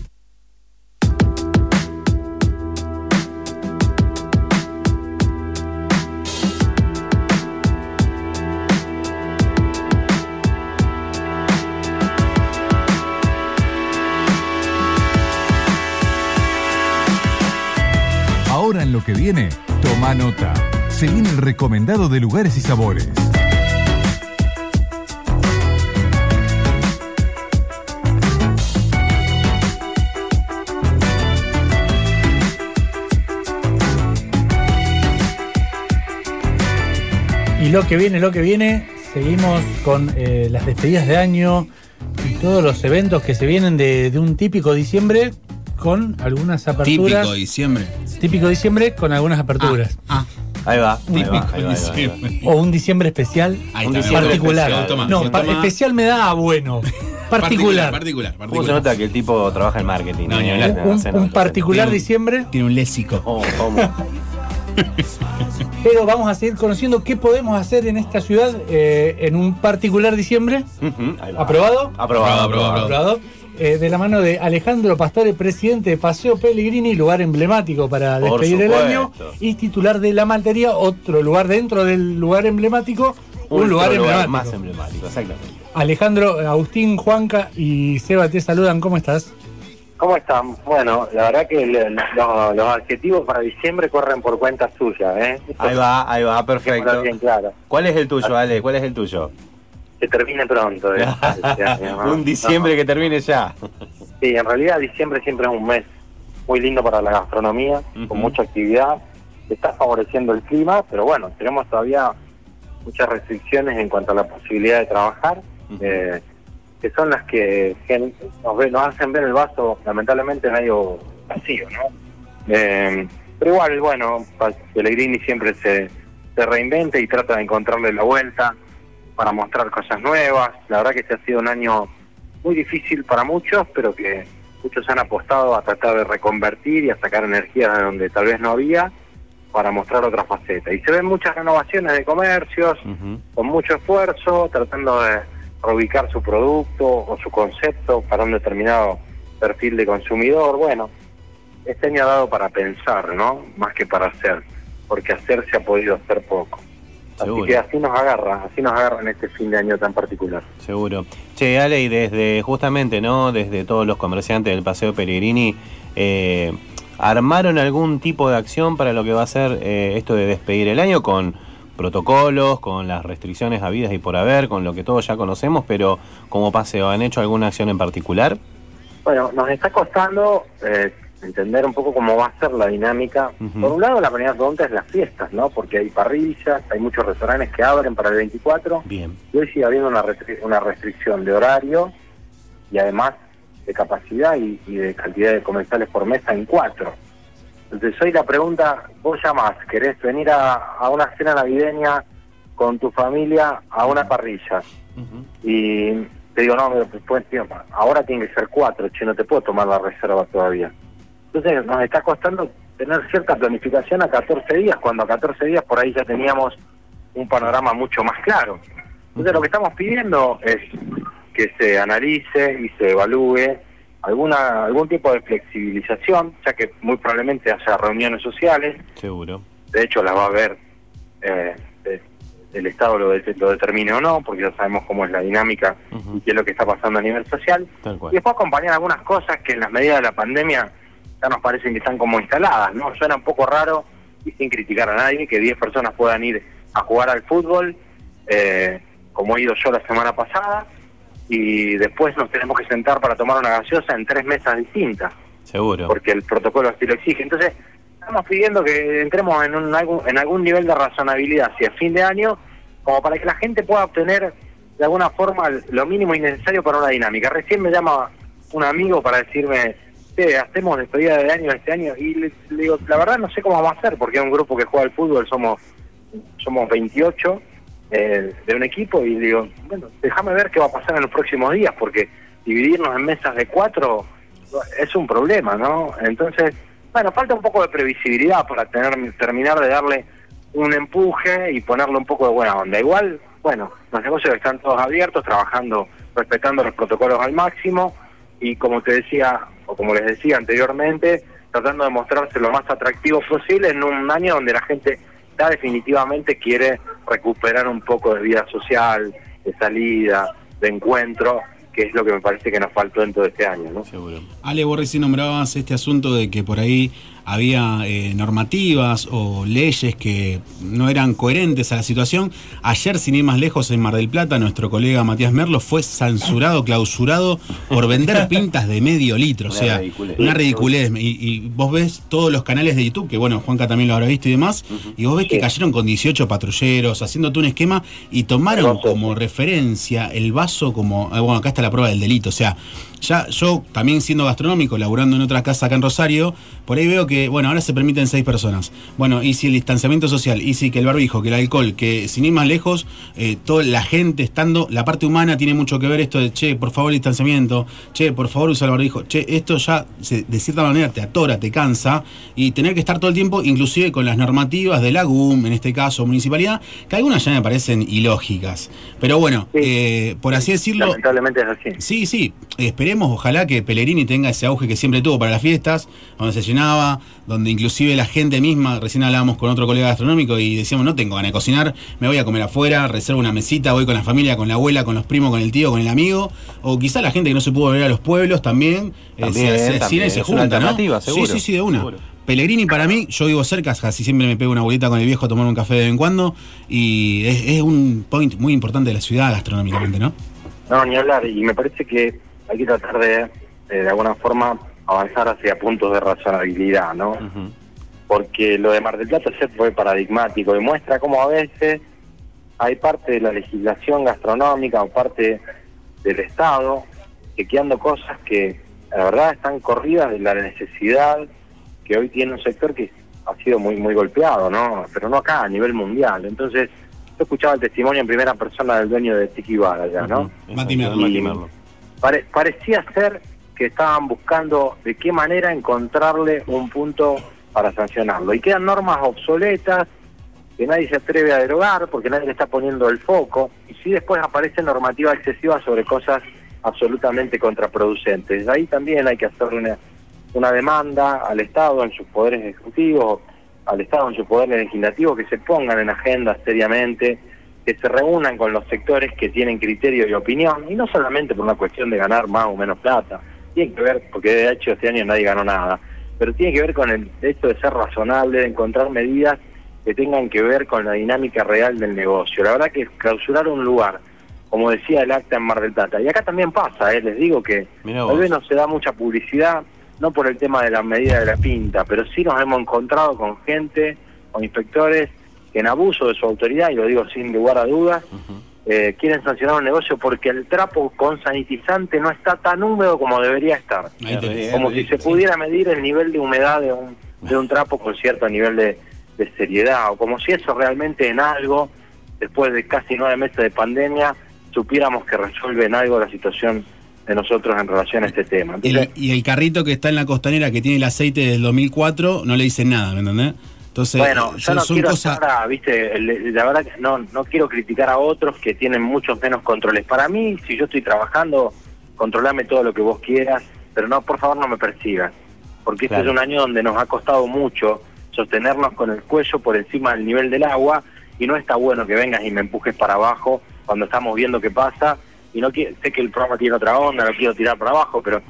Lo que viene? Toma nota. Se viene el recomendado de lugares y sabores. Y lo que viene, lo que viene, seguimos con eh, las despedidas de año y todos los eventos que se vienen de, de un típico diciembre con algunas aperturas. Típico diciembre. Típico diciembre con algunas aperturas. Ah, Ahí va, ahí va, típico ahí va, ahí va, ahí va. diciembre. O un diciembre especial Ahí Un diciembre particular. especial. Toma, no, se pa- toma- especial me da a bueno. [LAUGHS] Particular. Particular, ¿Cómo se nota que el tipo trabaja en marketing? No, ni Eh, no Un, no, particular Tiene un- diciembre, Tiene un lésico. ¿Cómo? ¿Cómo? [LAUGHS] pero vamos a seguir conociendo qué podemos hacer en esta ciudad eh, en un particular diciembre. Ujú, ahí va. ¿Aprobado? Aprobado, aprobado. Aprobado. Eh, de la mano de Alejandro Pastore, presidente de Paseo Pellegrini, lugar emblemático para Por despedir el año, y titular de la Maltería, otro lugar dentro del lugar emblemático, un, lugar emblemático. más emblemático, exactamente. Alejandro, Agustín, Juanca y Seba te saludan, ¿cómo estás? ¿Cómo están? Bueno, la verdad que el- los, los adjetivos para diciembre corren por cuenta suya, ¿eh? Ahí va, ahí va, perfecto. bien claro. ¿Cuál es el tuyo, Ale? ¿Cuál es el tuyo? Que termine pronto. ¿eh? [LAUGHS] Este año, ¿no? un diciembre No. que termine ya. Sí, en realidad diciembre siempre es un mes muy lindo para la gastronomía, con mucha actividad. Está favoreciendo el clima, pero bueno, tenemos todavía muchas restricciones en cuanto a la posibilidad de trabajar, eh, que son las que nos, ve- nos hacen ver el vaso lamentablemente medio vacío, ¿no? Eh, pero igual, bueno, Pellegrini siempre se, se reinventa y trata de encontrarle la vuelta para mostrar cosas nuevas. La verdad que este ha sido un año muy difícil para muchos, pero que muchos han apostado a tratar de reconvertir y a sacar energías de donde tal vez no había para mostrar otra faceta. Y se ven muchas renovaciones de comercios, con mucho esfuerzo, tratando de reubicar su producto o su concepto para un determinado perfil de consumidor. Bueno, este año ha dado para pensar, ¿no? Más que para hacer, porque hacer se ha podido hacer poco. Seguro. Así que así nos agarra, así nos agarra en este fin de año tan particular. Seguro. Che, Ale, y desde justamente, ¿no? Desde todos los comerciantes del Paseo Pellegrini, eh, ¿armaron algún tipo de acción para lo que va a ser eh, esto de despedir el año con protocolos, con las restricciones habidas y por haber, con lo que todos ya conocemos, pero como paseo, ¿han hecho alguna acción en particular? Bueno, nos está costando eh, entender un poco cómo va a ser la dinámica. Por un lado, la primera pregunta es las fiestas, ¿no? Porque hay parrillas, hay muchos restaurantes que abren para el 24 Bien. y hoy sigue habiendo una, restri- una restricción de horario y además de capacidad y, y de cantidad de comensales por mesa en cuatro. Entonces hoy la pregunta, vos llamás, querés venir a, a una cena navideña con tu familia a una parrilla y te digo, no, pero después, tío, ahora tiene que ser cuatro, che, no te puedo tomar la reserva todavía. Entonces nos está costando tener cierta planificación a 14 días, cuando a 14 días por ahí ya teníamos un panorama mucho más claro. Entonces lo que estamos pidiendo es que se analice y se evalúe alguna algún tipo de flexibilización, ya que muy probablemente haya reuniones sociales, Seguro. de hecho las va a ver eh, de- el Estado lo, de- lo determine o no, porque ya sabemos cómo es la dinámica y qué es lo que está pasando a nivel social. Tal Y después acompañar algunas cosas que en las medidas de la pandemia ya nos parecen que están como instaladas, ¿no? Suena un poco raro y sin criticar a nadie que 10 personas puedan ir a jugar al fútbol, eh, como he ido yo la semana pasada, y después nos tenemos que sentar para tomar una gaseosa en tres mesas distintas Seguro. porque el protocolo así lo exige. Entonces, estamos pidiendo que entremos en, un, algún, en algún nivel de razonabilidad hacia fin de año, como para que la gente pueda obtener de alguna forma lo mínimo y necesario para una dinámica. Recién me llama un amigo para decirme, "Che, hacemos despedida de año este año, y le, digo, la verdad no sé cómo vamos a hacer, porque es un grupo que juega al fútbol, somos, somos 28 eh, de un equipo, y digo, bueno, déjame ver qué va a pasar en los próximos días, porque dividirnos en mesas de cuatro es un problema, ¿no? Entonces, bueno, falta un poco de previsibilidad para tener, terminar de darle un empuje y ponerle un poco de buena onda. Igual, bueno, los negocios están todos abiertos, trabajando, respetando los protocolos al máximo y como te decía, como les decía anteriormente, tratando de mostrarse lo más atractivo posible en un año donde la gente ya definitivamente quiere recuperar un poco de vida social, de salida, de encuentro que es lo que me parece que nos faltó en todo este año, ¿no? Seguro. Ale, vos recién nombrabas este asunto de que por ahí había eh, normativas o leyes que no eran coherentes a la situación. Ayer, sin ir más lejos, en Mar del Plata, nuestro colega Matías Merlo fue censurado, clausurado por vender [LAUGHS] pintas de medio litro. O Una sea, ridiculez. una ridiculez. Y, y vos ves todos los canales de YouTube, que bueno, Juanca también lo habrá visto y demás, y vos ves que cayeron con 18 patrulleros, haciéndote un esquema y tomaron como referencia el vaso como, ah, bueno, acá está la prueba del delito. O sea, ya yo también siendo gastronómico, laburando en otra casa acá en Rosario, por ahí veo que, bueno, ahora se permiten seis personas. Bueno, y si el distanciamiento social, y si que el barbijo, que el alcohol, que sin ir más lejos, eh, toda la gente estando, la parte humana tiene mucho que ver esto de, che, por favor, distanciamiento, che, por favor, usa el barbijo, che, esto ya se- de cierta manera te atora, te cansa, y tener que estar todo el tiempo, inclusive con las normativas de la GUM, en este caso, municipalidad, que algunas ya me parecen ilógicas. Pero bueno, Sí. eh, por así decirlo, Lamentablemente es así. Sí, sí, esperemos, ojalá que Pellegrini tenga ese auge que siempre tuvo para las fiestas, donde se llenaba, donde inclusive la gente misma, recién hablábamos con otro colega gastronómico y decíamos, no tengo ganas de cocinar, me voy a comer afuera, reservo una mesita, voy con la familia, con la abuela, con los primos, con el tío, con el amigo, o quizá la gente que no se pudo ver a los pueblos también, eh, También, se, se también, cine y se una junta, ¿no? alternativa, seguro, Sí, sí, sí, de una. seguro. Pellegrini para mí, yo vivo cerca, casi siempre me pego una bolita con el viejo a tomar un café de vez en cuando, y es, es un point muy importante de la ciudad gastronómicamente, ¿no? No, ni hablar, y me parece que hay que tratar de, de, de alguna forma, avanzar hacia puntos de razonabilidad, ¿no? Porque lo de Mar del Plata ayer fue paradigmático y muestra cómo a veces hay parte de la legislación gastronómica o parte del Estado chequeando cosas que la verdad están corridas de la necesidad que hoy tiene un sector que ha sido muy muy golpeado, ¿no? Pero no acá, a nivel mundial. Entonces, yo escuchaba el testimonio en primera persona del dueño de Tiki Bar allá, ¿no? Exacto, Merlo. Mati Merlo. Pare- parecía ser que estaban buscando de qué manera encontrarle un punto para sancionarlo. Y quedan normas obsoletas que nadie se atreve a derogar porque nadie le está poniendo el foco. Y si después aparece normativa excesiva sobre cosas absolutamente contraproducentes. Ahí también hay que hacer una, una demanda al Estado en sus poderes ejecutivos, al Estado en su poder legislativo, que se pongan en agenda seriamente, que se reúnan con los sectores que tienen criterio y opinión, y no solamente por una cuestión de ganar más o menos plata, tiene que ver, porque de hecho este año nadie ganó nada, pero tiene que ver con el esto de ser razonable, de encontrar medidas que tengan que ver con la dinámica real del negocio. La verdad que clausurar un lugar, como decía el acta en Mar del Plata, y acá también pasa, ¿eh? les digo que tal vez no se da mucha publicidad, no por el tema de la medida de la pinta, pero sí nos hemos encontrado con gente, con inspectores, que en abuso de su autoridad, y lo digo sin lugar a dudas, eh, quieren sancionar un negocio porque el trapo con sanitizante no está tan húmedo como debería estar. Ahí. Como si se pudiera medir el nivel de humedad de un, de un trapo con cierto nivel de, de seriedad, o como si eso realmente en algo, después de casi nueve meses de pandemia, supiéramos que resuelve en algo la situación de nosotros en relación a este tema. Entonces, El- y el carrito que está en la costanera que tiene el aceite del 2004 no le dicen nada, ¿me entendés? Entonces, bueno, eh, yo no quiero estar a- viste, la verdad que no, no quiero criticar a otros que tienen muchos menos controles. Para mí, si yo estoy trabajando, controlame todo lo que vos quieras, pero no, por favor, no me persigas. Porque este es un año donde nos ha costado mucho sostenernos con el cuello por encima del nivel del agua y no está bueno que vengas y me empujes para abajo cuando estamos viendo qué pasa. Y no sé que el programa tiene otra onda, no quiero tirar para abajo, pero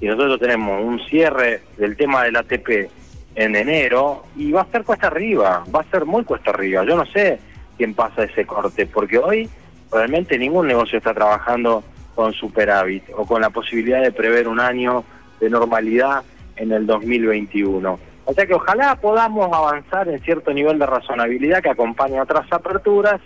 si nosotros tenemos un cierre del tema del ATP en enero y va a ser cuesta arriba, va a ser muy cuesta arriba. Yo no sé quién pasa ese corte, porque hoy realmente ningún negocio está trabajando con superávit o con la posibilidad de prever un año de normalidad en el 2021. O sea que ojalá podamos avanzar en cierto nivel de razonabilidad que acompañe a otras aperturas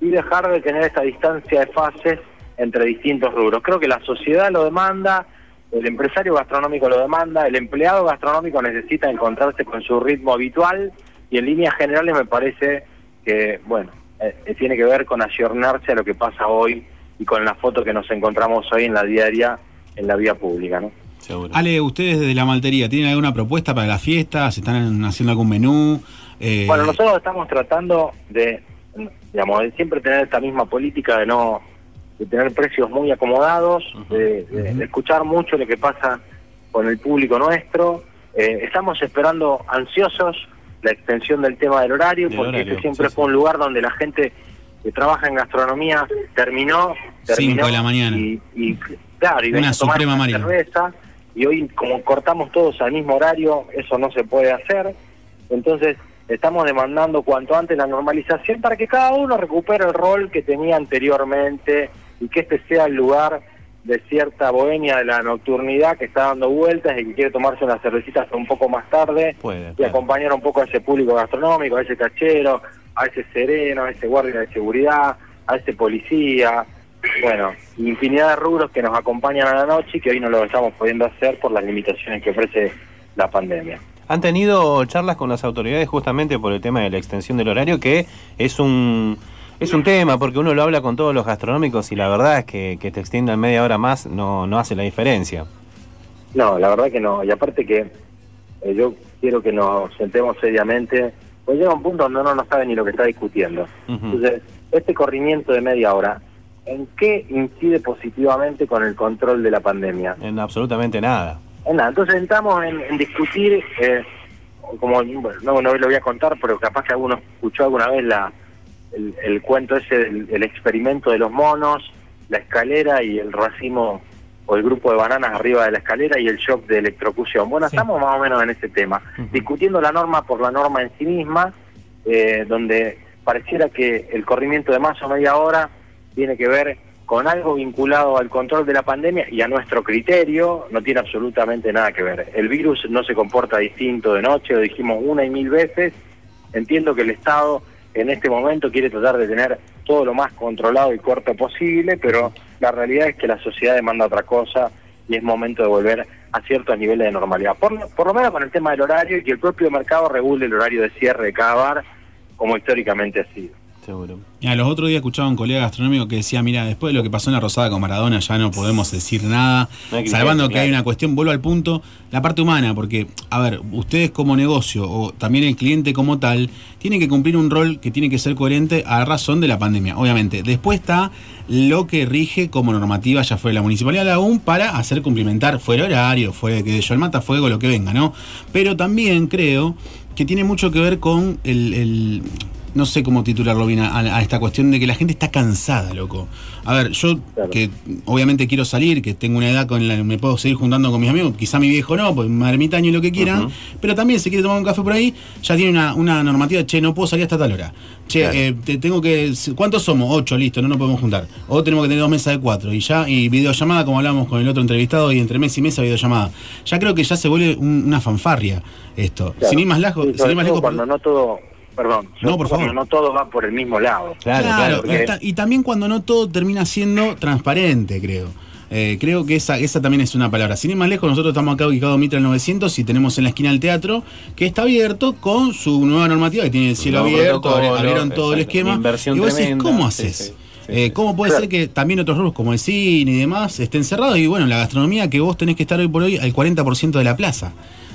y dejar de tener esta distancia de fases entre distintos rubros. Creo que la sociedad lo demanda, el empresario gastronómico lo demanda, el empleado gastronómico necesita encontrarse con su ritmo habitual y en líneas generales me parece que, bueno, eh, eh, tiene que ver con ayornarse a lo que pasa hoy y con la foto que nos encontramos hoy en la diaria, en la vía pública, ¿no? Seguro. Ale, ustedes de la maltería, ¿tienen alguna propuesta para las fiestas? ¿Están haciendo algún menú? Eh, Bueno, nosotros estamos tratando de, digamos, de siempre tener esta misma política de no de tener precios muy acomodados, de, de- de escuchar mucho lo que pasa con el público nuestro. Eh, estamos esperando ansiosos la extensión del tema del horario, Del porque horario, este siempre sí, fue sí. un lugar donde la gente que trabaja en gastronomía terminó, terminó Cinco de la mañana. Y, y Claro, y Una venís a tomar Suprema una cerveza, y hoy como cortamos todos al mismo horario, eso no se puede hacer. Entonces, estamos demandando cuanto antes la normalización para que cada uno recupere el rol que tenía anteriormente y que este sea el lugar de cierta bohemia de la nocturnidad que está dando vueltas y que quiere tomarse unas cervecitas un poco más tarde Puede, y claro. acompañar un poco a ese público gastronómico, a ese cachero, a ese sereno, a ese guardia de seguridad, a ese policía, bueno, infinidad de rubros que nos acompañan a la noche y que hoy no lo estamos pudiendo hacer por las limitaciones que ofrece la pandemia. ¿Han tenido charlas con las autoridades justamente por el tema de la extensión del horario? Que es un, es un tema, porque uno lo habla con todos los gastronómicos y la verdad es que, que te extiendan media hora más no, no hace la diferencia. No, la verdad que no. Y aparte que eh, yo quiero que nos sentemos seriamente, pues llega un punto donde uno no sabe ni lo que está discutiendo. Entonces, este corrimiento de media hora, ¿en qué incide positivamente con el control de la pandemia? En absolutamente nada. En nada, entonces entramos en, en discutir, eh, como bueno, no, no lo voy a contar, pero capaz que alguno escuchó alguna vez la, el, el cuento ese del el experimento de los monos, la escalera y el racimo o el grupo de bananas arriba de la escalera y el shock de electrocución. Bueno, Sí. estamos más o menos en ese tema, discutiendo la norma por la norma en sí misma, eh, donde pareciera que el corrimiento de más o media hora tiene que ver con algo vinculado al control de la pandemia y a nuestro criterio no tiene absolutamente nada que ver. El virus no se comporta distinto de noche, lo dijimos una y mil veces. Entiendo que el Estado en este momento quiere tratar de tener todo lo más controlado y corto posible, pero la realidad es que la sociedad demanda otra cosa y es momento de volver a ciertos niveles de normalidad. Por, lo- por lo menos con el tema del horario y que el propio mercado regule el horario de cierre de cada bar como históricamente ha sido. Seguro. Mira, los otros días escuchaba a un colega gastronómico que decía, mira, después de lo que pasó en la Rosada con Maradona ya no podemos decir nada, No salvando que claro. hay una cuestión, vuelvo al punto, la parte humana, porque, a ver, ustedes como negocio o también el cliente como tal, tienen que cumplir un rol que tiene que ser coherente a razón de la pandemia, obviamente. Después está lo que rige como normativa, ya fue la Municipalidad de Lagún, para hacer cumplimentar fuera horario, fue que yo el matafuego, lo que venga, ¿no? Pero también creo que tiene mucho que ver con el, el- no sé cómo titularlo bien a, a esta cuestión de que la gente está cansada, loco. A ver, yo Claro. que obviamente quiero salir, que tengo una edad con la que me puedo seguir juntando con mis amigos, quizá mi viejo no, pues un ermitaño y lo que quieran, pero también si quiere tomar un café por ahí, ya tiene una, una normativa, che, no puedo salir hasta tal hora. Che, Claro. eh, te tengo que. ¿Cuántos somos? Ocho, listo, no nos podemos juntar. O tenemos que tener dos mesas de cuatro. Y ya, y videollamada, como hablamos con el otro entrevistado, y entre mes y mesa videollamada. Ya creo que ya se vuelve un- una fanfarria esto. Claro. Sin ir más lejos, Sí, sin ir más lejos, cuando no todo, perdón, No, por todo cuando favor. no todo va por el mismo lado. Claro, Claro, claro. porque- y, ta- y también cuando no todo termina siendo transparente, creo. Eh, creo que esa, esa también es una palabra. Sin ir más lejos, nosotros estamos acá ubicados en Mitra 900 y tenemos en la esquina el teatro que está abierto con su nueva normativa que tiene el cielo abierto, protocolo, abrieron todo el esquema. Inversión y vos decís, tremenda. ¿cómo haces? sí, sí, Eh, sí. ¿Cómo puede Claro. ser que también otros rubros como el cine y demás estén cerrados? Y bueno, la gastronomía que vos tenés que estar hoy por hoy al 40% de la plaza.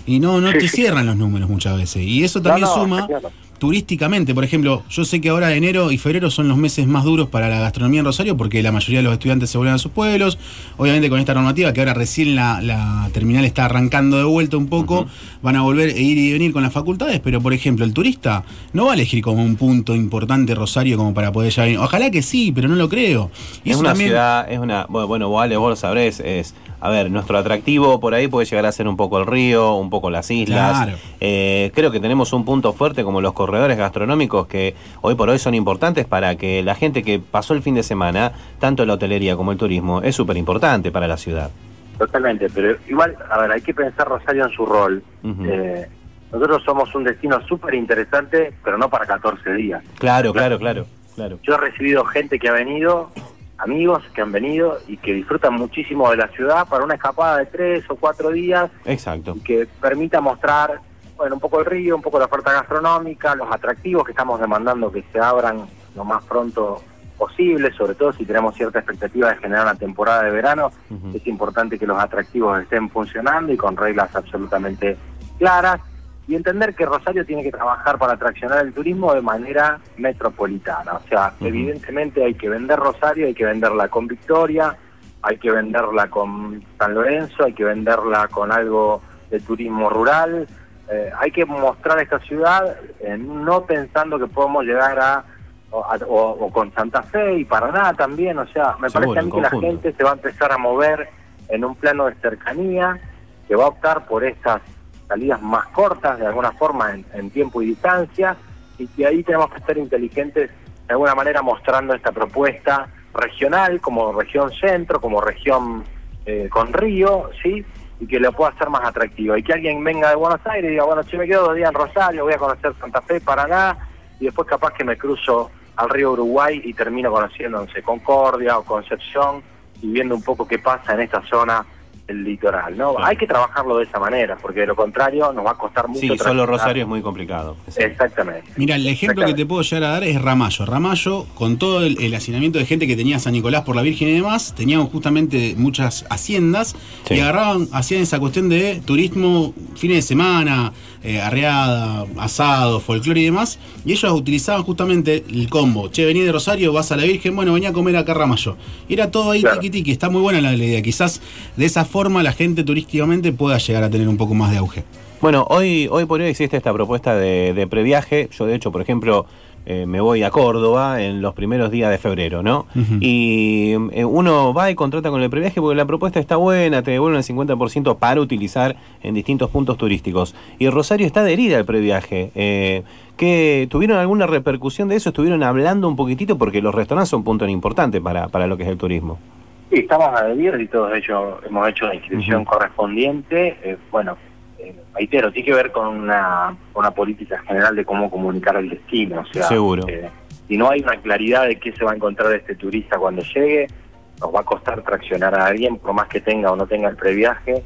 Y no, no Sí, te sí. cierran los números muchas veces. Y eso también No, no, suma claro. Turísticamente, por ejemplo, yo sé que ahora enero y febrero son los meses más duros para la gastronomía en Rosario porque la mayoría de los estudiantes se vuelven a sus pueblos. Obviamente con esta normativa que ahora recién la, la terminal está arrancando de vuelta un poco, van a volver a ir y venir con las facultades, pero por ejemplo el turista no va a elegir como un punto importante Rosario como para poder llegar. Ojalá que sí, pero no lo creo. Y Es una también- ciudad, es una, bueno, bueno, vos, Ale, vos lo sabrés, es, a ver, nuestro atractivo por ahí puede llegar a ser un poco el río, un poco las islas. Claro. Eh, creo que tenemos un punto fuerte como los corredores gastronómicos que hoy por hoy son importantes para que la gente que pasó el fin de semana, tanto la hotelería como el turismo, es súper importante para la ciudad. Totalmente, pero igual, a ver, hay que pensar Rosario en su rol. Eh, nosotros somos un destino súper interesante, pero no para 14 días. Claro, claro, claro, claro. Yo he recibido gente que ha venido, amigos que han venido y que disfrutan muchísimo de la ciudad para una escapada de tres o cuatro días Exacto. y que permita mostrar, bueno, un poco el río, un poco la oferta gastronómica, los atractivos que estamos demandando que se abran lo más pronto posible, sobre todo si tenemos cierta expectativa de generar una temporada de verano, es importante que los atractivos estén funcionando y con reglas absolutamente claras y entender que Rosario tiene que trabajar para atraccionar el turismo de manera metropolitana. O sea, evidentemente hay que vender Rosario, hay que venderla con Victoria, hay que venderla con San Lorenzo, hay que venderla con algo de turismo rural. Eh, hay que mostrar esta ciudad eh, no pensando que podemos llegar a o, o- o con Santa Fe y Paraná también, o sea, me Seguro, parece a mí que la gente se va a empezar a mover en un plano de cercanía, que va a optar por estas salidas más cortas, de alguna forma, en, en tiempo y distancia, y que ahí tenemos que ser inteligentes, de alguna manera mostrando esta propuesta regional, como región centro, como región eh, con río, ¿sí? Y que lo pueda hacer más atractivo. Y que alguien venga de Buenos Aires y diga, bueno, si me quedo dos días en Rosario, voy a conocer Santa Fe, Paraná, y después capaz que me cruzo al río Uruguay y termino conociendo, no sé, Concordia o Concepción y viendo un poco qué pasa en esta zona del litoral, ¿no? Hay que trabajarlo de esa manera, porque de lo contrario nos va a costar mucho. Sí, solo. Rosario es muy complicado. Exactamente. Mira, el ejemplo que te puedo llegar a dar es Ramallo. Ramallo, con todo el, el hacinamiento de gente que tenía San Nicolás por la Virgen y demás, tenían justamente muchas haciendas Sí. y agarraban, hacían esa cuestión de turismo fines de semana, eh, arreada, asado, folclore y demás, y ellos utilizaban justamente el combo. Che, vení de Rosario, vas a la Virgen, bueno, venía a comer acá a Ramallo. Era todo ahí Claro. tiqui tiqui, está muy buena la, la idea. Quizás de esa forma la gente turísticamente pueda llegar a tener un poco más de auge. Bueno, hoy, hoy por hoy existe esta propuesta de, de previaje. Yo, de hecho, por ejemplo, eh, me voy a Córdoba en los primeros días de febrero, ¿no? Y eh, uno va y contrata con el previaje porque la propuesta está buena, te devuelven el 50% para utilizar en distintos puntos turísticos. Y Rosario está adherida al previaje. Eh, ¿qué- ¿Tuvieron alguna repercusión de eso? ¿Estuvieron hablando un poquitito? Porque los restaurantes son un punto importante para, para lo que es el turismo. Sí, estamos adheridos y todos ellos hemos hecho la inscripción correspondiente. Eh, bueno, eh, reitero, tiene que ver con una, una política general de cómo comunicar el destino. O sea, Seguro. eh, si no hay una claridad de qué se va a encontrar este turista cuando llegue, nos va a costar traccionar a alguien, por más que tenga o no tenga el previaje,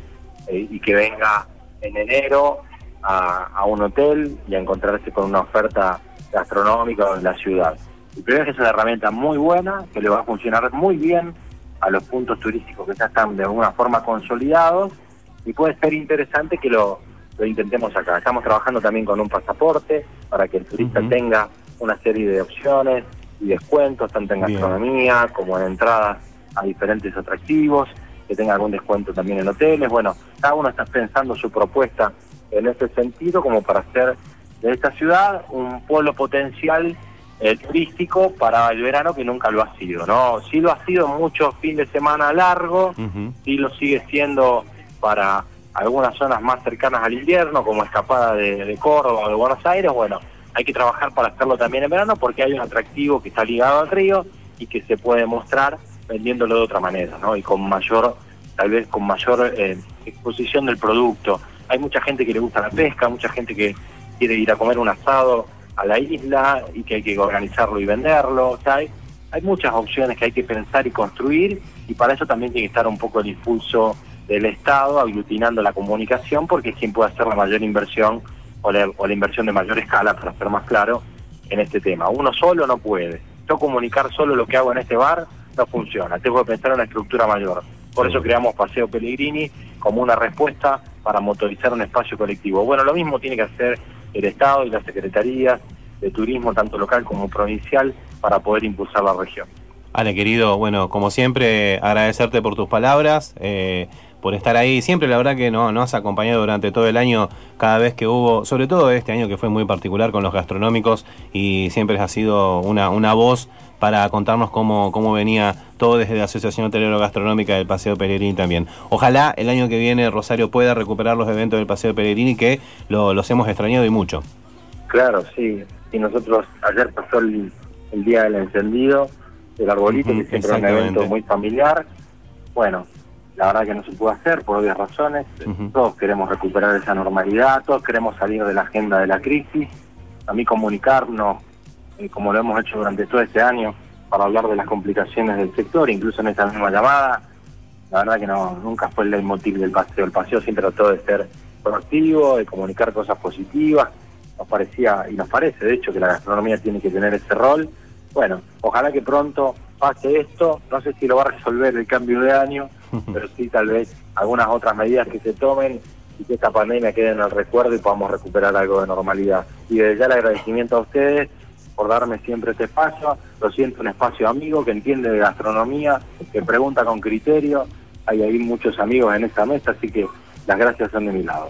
eh, y que venga en enero a, a un hotel y a encontrarse con una oferta gastronómica en la ciudad. El previaje es una herramienta muy buena, que le va a funcionar muy bien a los puntos turísticos que ya están de alguna forma consolidados y puede ser interesante que lo, lo intentemos acá. Estamos trabajando también con un pasaporte para que el turista tenga una serie de opciones y descuentos, tanto en Bien. gastronomía como en entradas a diferentes atractivos, que tenga algún descuento también en hoteles. Bueno, cada uno está pensando su propuesta en ese sentido como para hacer de esta ciudad un polo potencial eh, turístico para el verano que nunca lo ha sido, ¿no? Sí lo ha sido muchos fines de semana largos, Ujú. sí lo sigue siendo para algunas zonas más cercanas al invierno, como escapada de, de Córdoba o de Buenos Aires, bueno, hay que trabajar para hacerlo también en verano porque hay un atractivo que está ligado al río y que se puede mostrar vendiéndolo de otra manera, ¿no? Y con mayor, tal vez con mayor eh, exposición del producto. Hay mucha gente que le gusta la pesca, mucha gente que quiere ir a comer un asado a la isla y que hay que organizarlo y venderlo, o sea, hay, hay muchas opciones que hay que pensar y construir y para eso también tiene que estar un poco el impulso del Estado aglutinando la comunicación porque es quien puede hacer la mayor inversión o la, o la inversión de mayor escala, para ser más claro, en este tema. Uno solo no puede. Yo comunicar solo lo que hago en este bar no funciona. Tengo que pensar en una estructura mayor. Por eso creamos Paseo Pellegrini como una respuesta para motorizar un espacio colectivo. Bueno, lo mismo tiene que hacer el Estado y las secretarías de turismo, tanto local como provincial, para poder impulsar la región. Ale, querido, bueno, como siempre, agradecerte por tus palabras, eh, por estar ahí. Siempre, la verdad, que no, nos has acompañado durante todo el año, cada vez que hubo, sobre todo este año que fue muy particular con los gastronómicos, y siempre has sido una, una voz para contarnos cómo, cómo venía todo desde la Asociación Hotelero Gastronómica del Paseo Pellegrini también. Ojalá el año que viene Rosario pueda recuperar los eventos del Paseo Pellegrini, que lo- los hemos extrañado y mucho. Claro, sí. Y nosotros, ayer pasó el, el día del encendido del arbolito, que siempre es un evento muy familiar. Bueno, la verdad que no se pudo hacer por obvias razones. Todos queremos recuperar esa normalidad, todos queremos salir de la agenda de la crisis. A mí comunicarnos, eh, como lo hemos hecho durante todo este año, para hablar de las complicaciones del sector, incluso en esta misma llamada, la verdad que no nunca fue el leitmotiv del paseo. El paseo siempre trató de ser proactivo, de comunicar cosas positivas. Nos parecía, y nos parece de hecho, que la gastronomía tiene que tener ese rol. Bueno, ojalá que pronto pase esto. No sé si lo va a resolver el cambio de año, [LAUGHS] pero sí tal vez algunas otras medidas que se tomen y que esta pandemia quede en el recuerdo y podamos recuperar algo de normalidad. Y desde ya el agradecimiento a ustedes por darme siempre este espacio. Lo siento, un espacio amigo que entiende de gastronomía, que pregunta con criterio. Hay ahí muchos amigos en esta mesa, así que las gracias son de mi lado.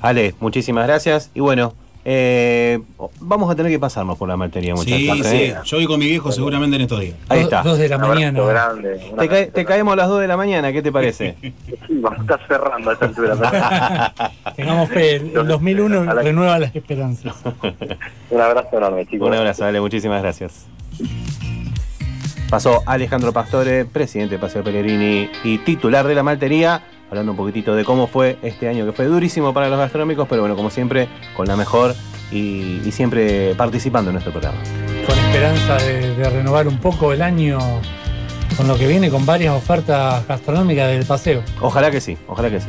Ale, muchísimas gracias y bueno, Eh, vamos a tener que pasarnos por la maltería, muchachos. Sí, ¿eh? sí. Yo voy con mi viejo seguramente en estos días. Ahí está. Dos de la Un mañana. grande. un Te, caemos a las 2 de la mañana, ¿qué te parece? [LAUGHS] Sí, vamos a estar cerrando a esta altura. [LAUGHS] Tengamos fe, el, el 2001 A la- renueva las esperanzas. [LAUGHS] un abrazo enorme, chicos. Un abrazo, dale, muchísimas gracias. Pasó Alejandro Pastore, presidente de Paseo Pellegrini y titular de la maltería, hablando un poquitito de cómo fue este año, que fue durísimo para los gastronómicos, pero bueno, como siempre, con la mejor y, y siempre participando en nuestro programa. Con esperanza de, de renovar un poco el año con lo que viene, con varias ofertas gastronómicas del paseo. Ojalá que sí, ojalá que sí.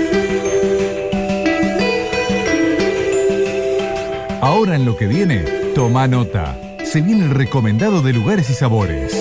Ahora en lo que viene, toma nota. Se viene el recomendado de lugares y sabores.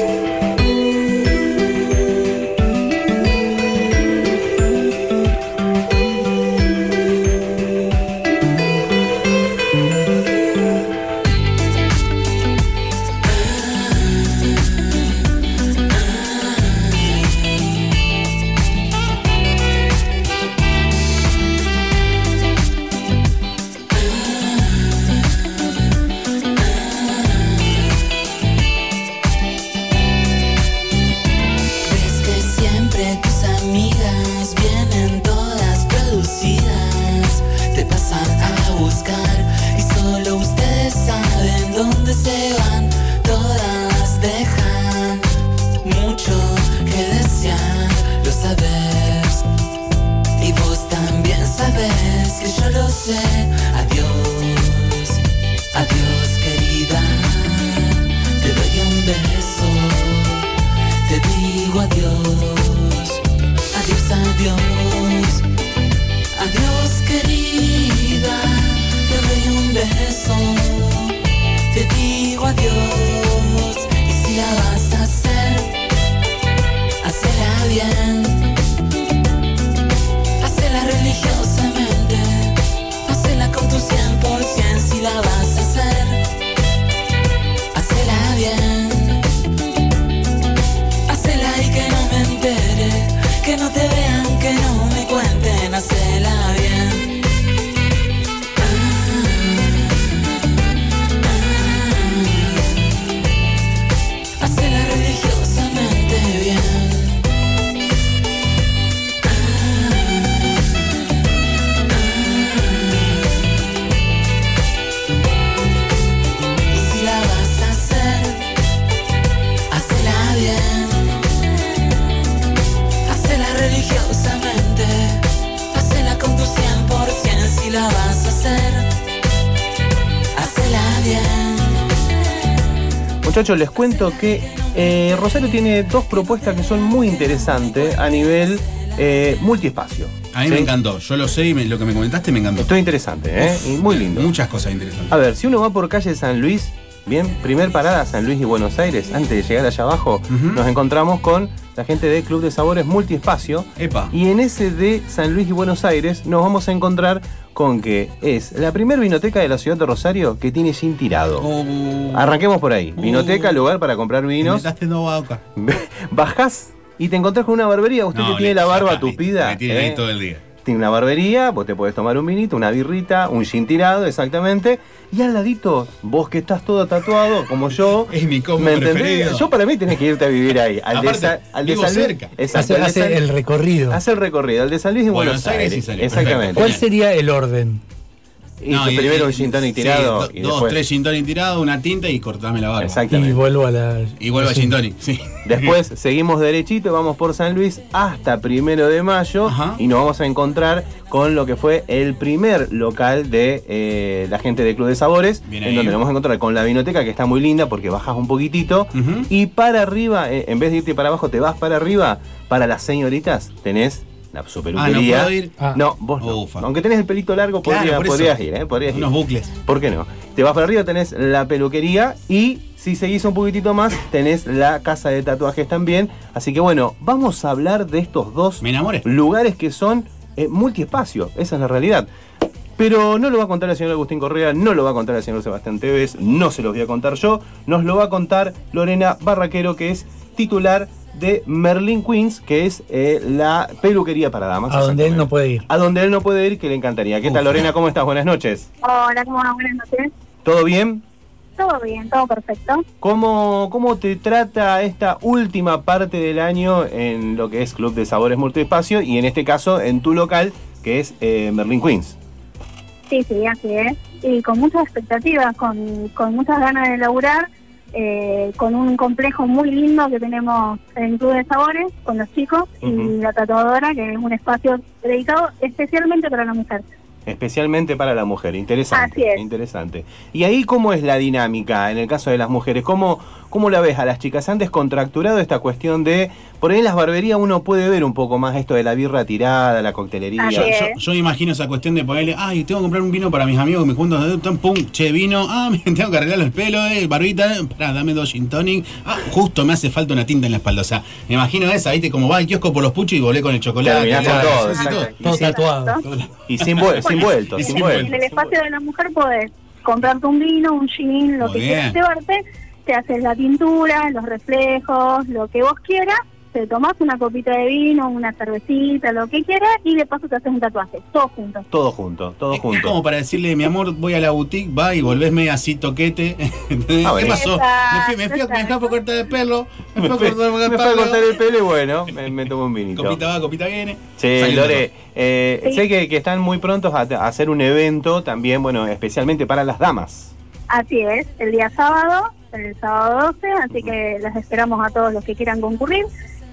Muchachos, les cuento que eh, Rosario tiene dos propuestas que son muy interesantes a nivel eh, multiespacio. A mí ¿sí? me encantó. Yo lo sé y me- lo que me comentaste me encantó. Esto es interesante, ¿eh? Y muy lindo. Muchas cosas interesantes. A ver, si uno va por calle San Luis, bien, primer parada San Luis y Buenos Aires, antes de llegar allá abajo, nos encontramos con la gente de Club de Sabores Multiespacio. Epa. Y en ese de San Luis y Buenos Aires nos vamos a encontrar con que es la primer vinoteca de la ciudad de Rosario que tiene gin tirado. Arranquemos por ahí. Vinoteca, lugar para comprar vinos. [LAUGHS] Bajás y te encontrás con una barbería. Usted No, que tiene la barba tupida. Tiene ahí ¿eh? todo el día. Tiene una barbería, vos te podés tomar un vinito, una birrita, un gin tirado, exactamente. Y al ladito, vos que estás todo tatuado, como yo. [LAUGHS] Es mi combo ¿me entendés? preferido. Yo para mí tenés que irte a vivir ahí. Al Aparte, de, Sa- al de vivo San Luis- cerca. Exacto, Hace, San- el recorrido. hace el recorrido, al de San Luis y Buenos, Buenos Aires y San Luis, Exactamente. ¿Cuál sería el orden? Y No, y- primero y- un gin tonic sí, tirado. do- y dos, después- tres gin tonic tirados, una tinta y cortame la barba. Y Exactamente. vuelvo a la. Y vuelvo a gin tonic, sí. [LAUGHS] Después seguimos derechito, vamos por San Luis hasta primero de mayo Ajá. y nos vamos a encontrar con lo que fue el primer local de eh, la gente de Club de Sabores, Bien en ahí. donde nos vamos a encontrar con la vinoteca que está muy linda porque bajas un poquitito y para arriba, eh, en vez de irte para abajo, te vas para arriba, para las señoritas tenés la su Ah, ¿no peluquería. puedo ir? Ah. No, vos no. Ufa. Aunque tenés el pelito largo, Claro, podría- podrías ir, ¿eh? Podrías ir. Unos bucles. ¿Por qué no? Te vas para arriba, tenés la peluquería y si seguís un poquitito más, tenés la casa de tatuajes también. Así que bueno, vamos a hablar de estos dos Me lugares que son eh, multiespacio. Esa es la realidad. Pero no lo va a contar el señor Agustín Correa, no lo va a contar el señor Sebastián Tevez, no se los voy a contar yo. Nos lo va a contar Lorena Barraquero, que es titular de Merlin Queens, que es eh, la peluquería para damas. A donde él no puede ir. A donde él no puede ir, que le encantaría. ¿Qué tal. Lorena? ¿Cómo estás? Buenas noches. Hola, ¿cómo va? Buenas noches. ¿Todo bien? Todo bien, todo perfecto. ¿Cómo, ¿Cómo te trata esta última parte del año en lo que es Club de Sabores Multiespacio y en este caso en tu local, que es eh, Merlin Queens? Sí, sí, así es. Y con muchas expectativas, con, con muchas ganas de laburar, eh, con un complejo muy lindo que tenemos en Club de Sabores, con los chicos, y la tatuadora, que es un espacio dedicado especialmente para la mujer. Especialmente para la mujer, interesante. Así es. Interesante. ¿Y ahí cómo es la dinámica en el caso de las mujeres? ¿Cómo, cómo la ves a las chicas? ¿Han descontracturado esta cuestión de, por ahí en las barberías uno puede ver un poco más esto de la birra tirada, la coctelería? Yo, yo- yo imagino esa cuestión de ponerle, ay, tengo que comprar un vino para mis amigos que me juntan, tan, pum, che, vino, ah, [LAUGHS] me tengo que arreglar el pelo, eh, barbita, eh, pará, dame dos gin tonic, ah, justo me hace falta una tinta en la espalda, o sea, me imagino esa, viste, como va al kiosco por los puchos y volé con el chocolate. Todo, exacto. Todo tatuado. Y sin, vuel- sin vuelto, Y sin sin vuelto. En el espacio de la mujer podés comprarte un vino, un gin, lo Muy que bien. quieras llevarte, te haces la tintura, los reflejos, lo que vos quieras, te tomás una copita de vino, una cervecita, lo que quieras, y de paso te haces un tatuaje, todos juntos. Todo junto, todo Es, es junto. como para decirle, mi amor, voy a la boutique, va y volvésme así toquete. [LAUGHS] ¿Qué Ah, bueno. pasó? Me fui, me fui, a- me fui a cortar el pelo, me fui a Me fui, cortar me el fui a cortar el pelo. pelo y bueno, me, me tomo un vinito. Copita va, copita viene. Sí, Lore, eh, Sí. sé que, que están muy prontos a, a hacer un evento también, bueno, especialmente para las damas. Así es, el día sábado, el sábado 12, así que las esperamos a todos los que quieran concurrir.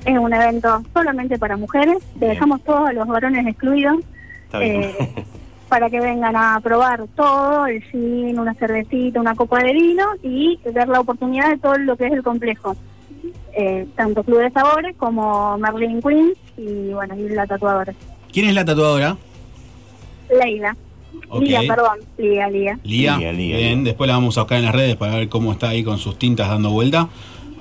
Es un evento solamente para mujeres, te dejamos todos a los varones excluidos. Está bien. Eh, [LAUGHS] para que vengan a probar todo, el gin, una cervecita, una copa de vino y dar la oportunidad de todo lo que es el complejo. Eh, tanto Club de Sabores como Merlin Queen y bueno, y la tatuadora. ¿Quién es la tatuadora? Leila. Lía, perdón. Lía, Lía. Lía. Lía, Lía, Bien, después la vamos a buscar en las redes para ver cómo está ahí con sus tintas dando vuelta.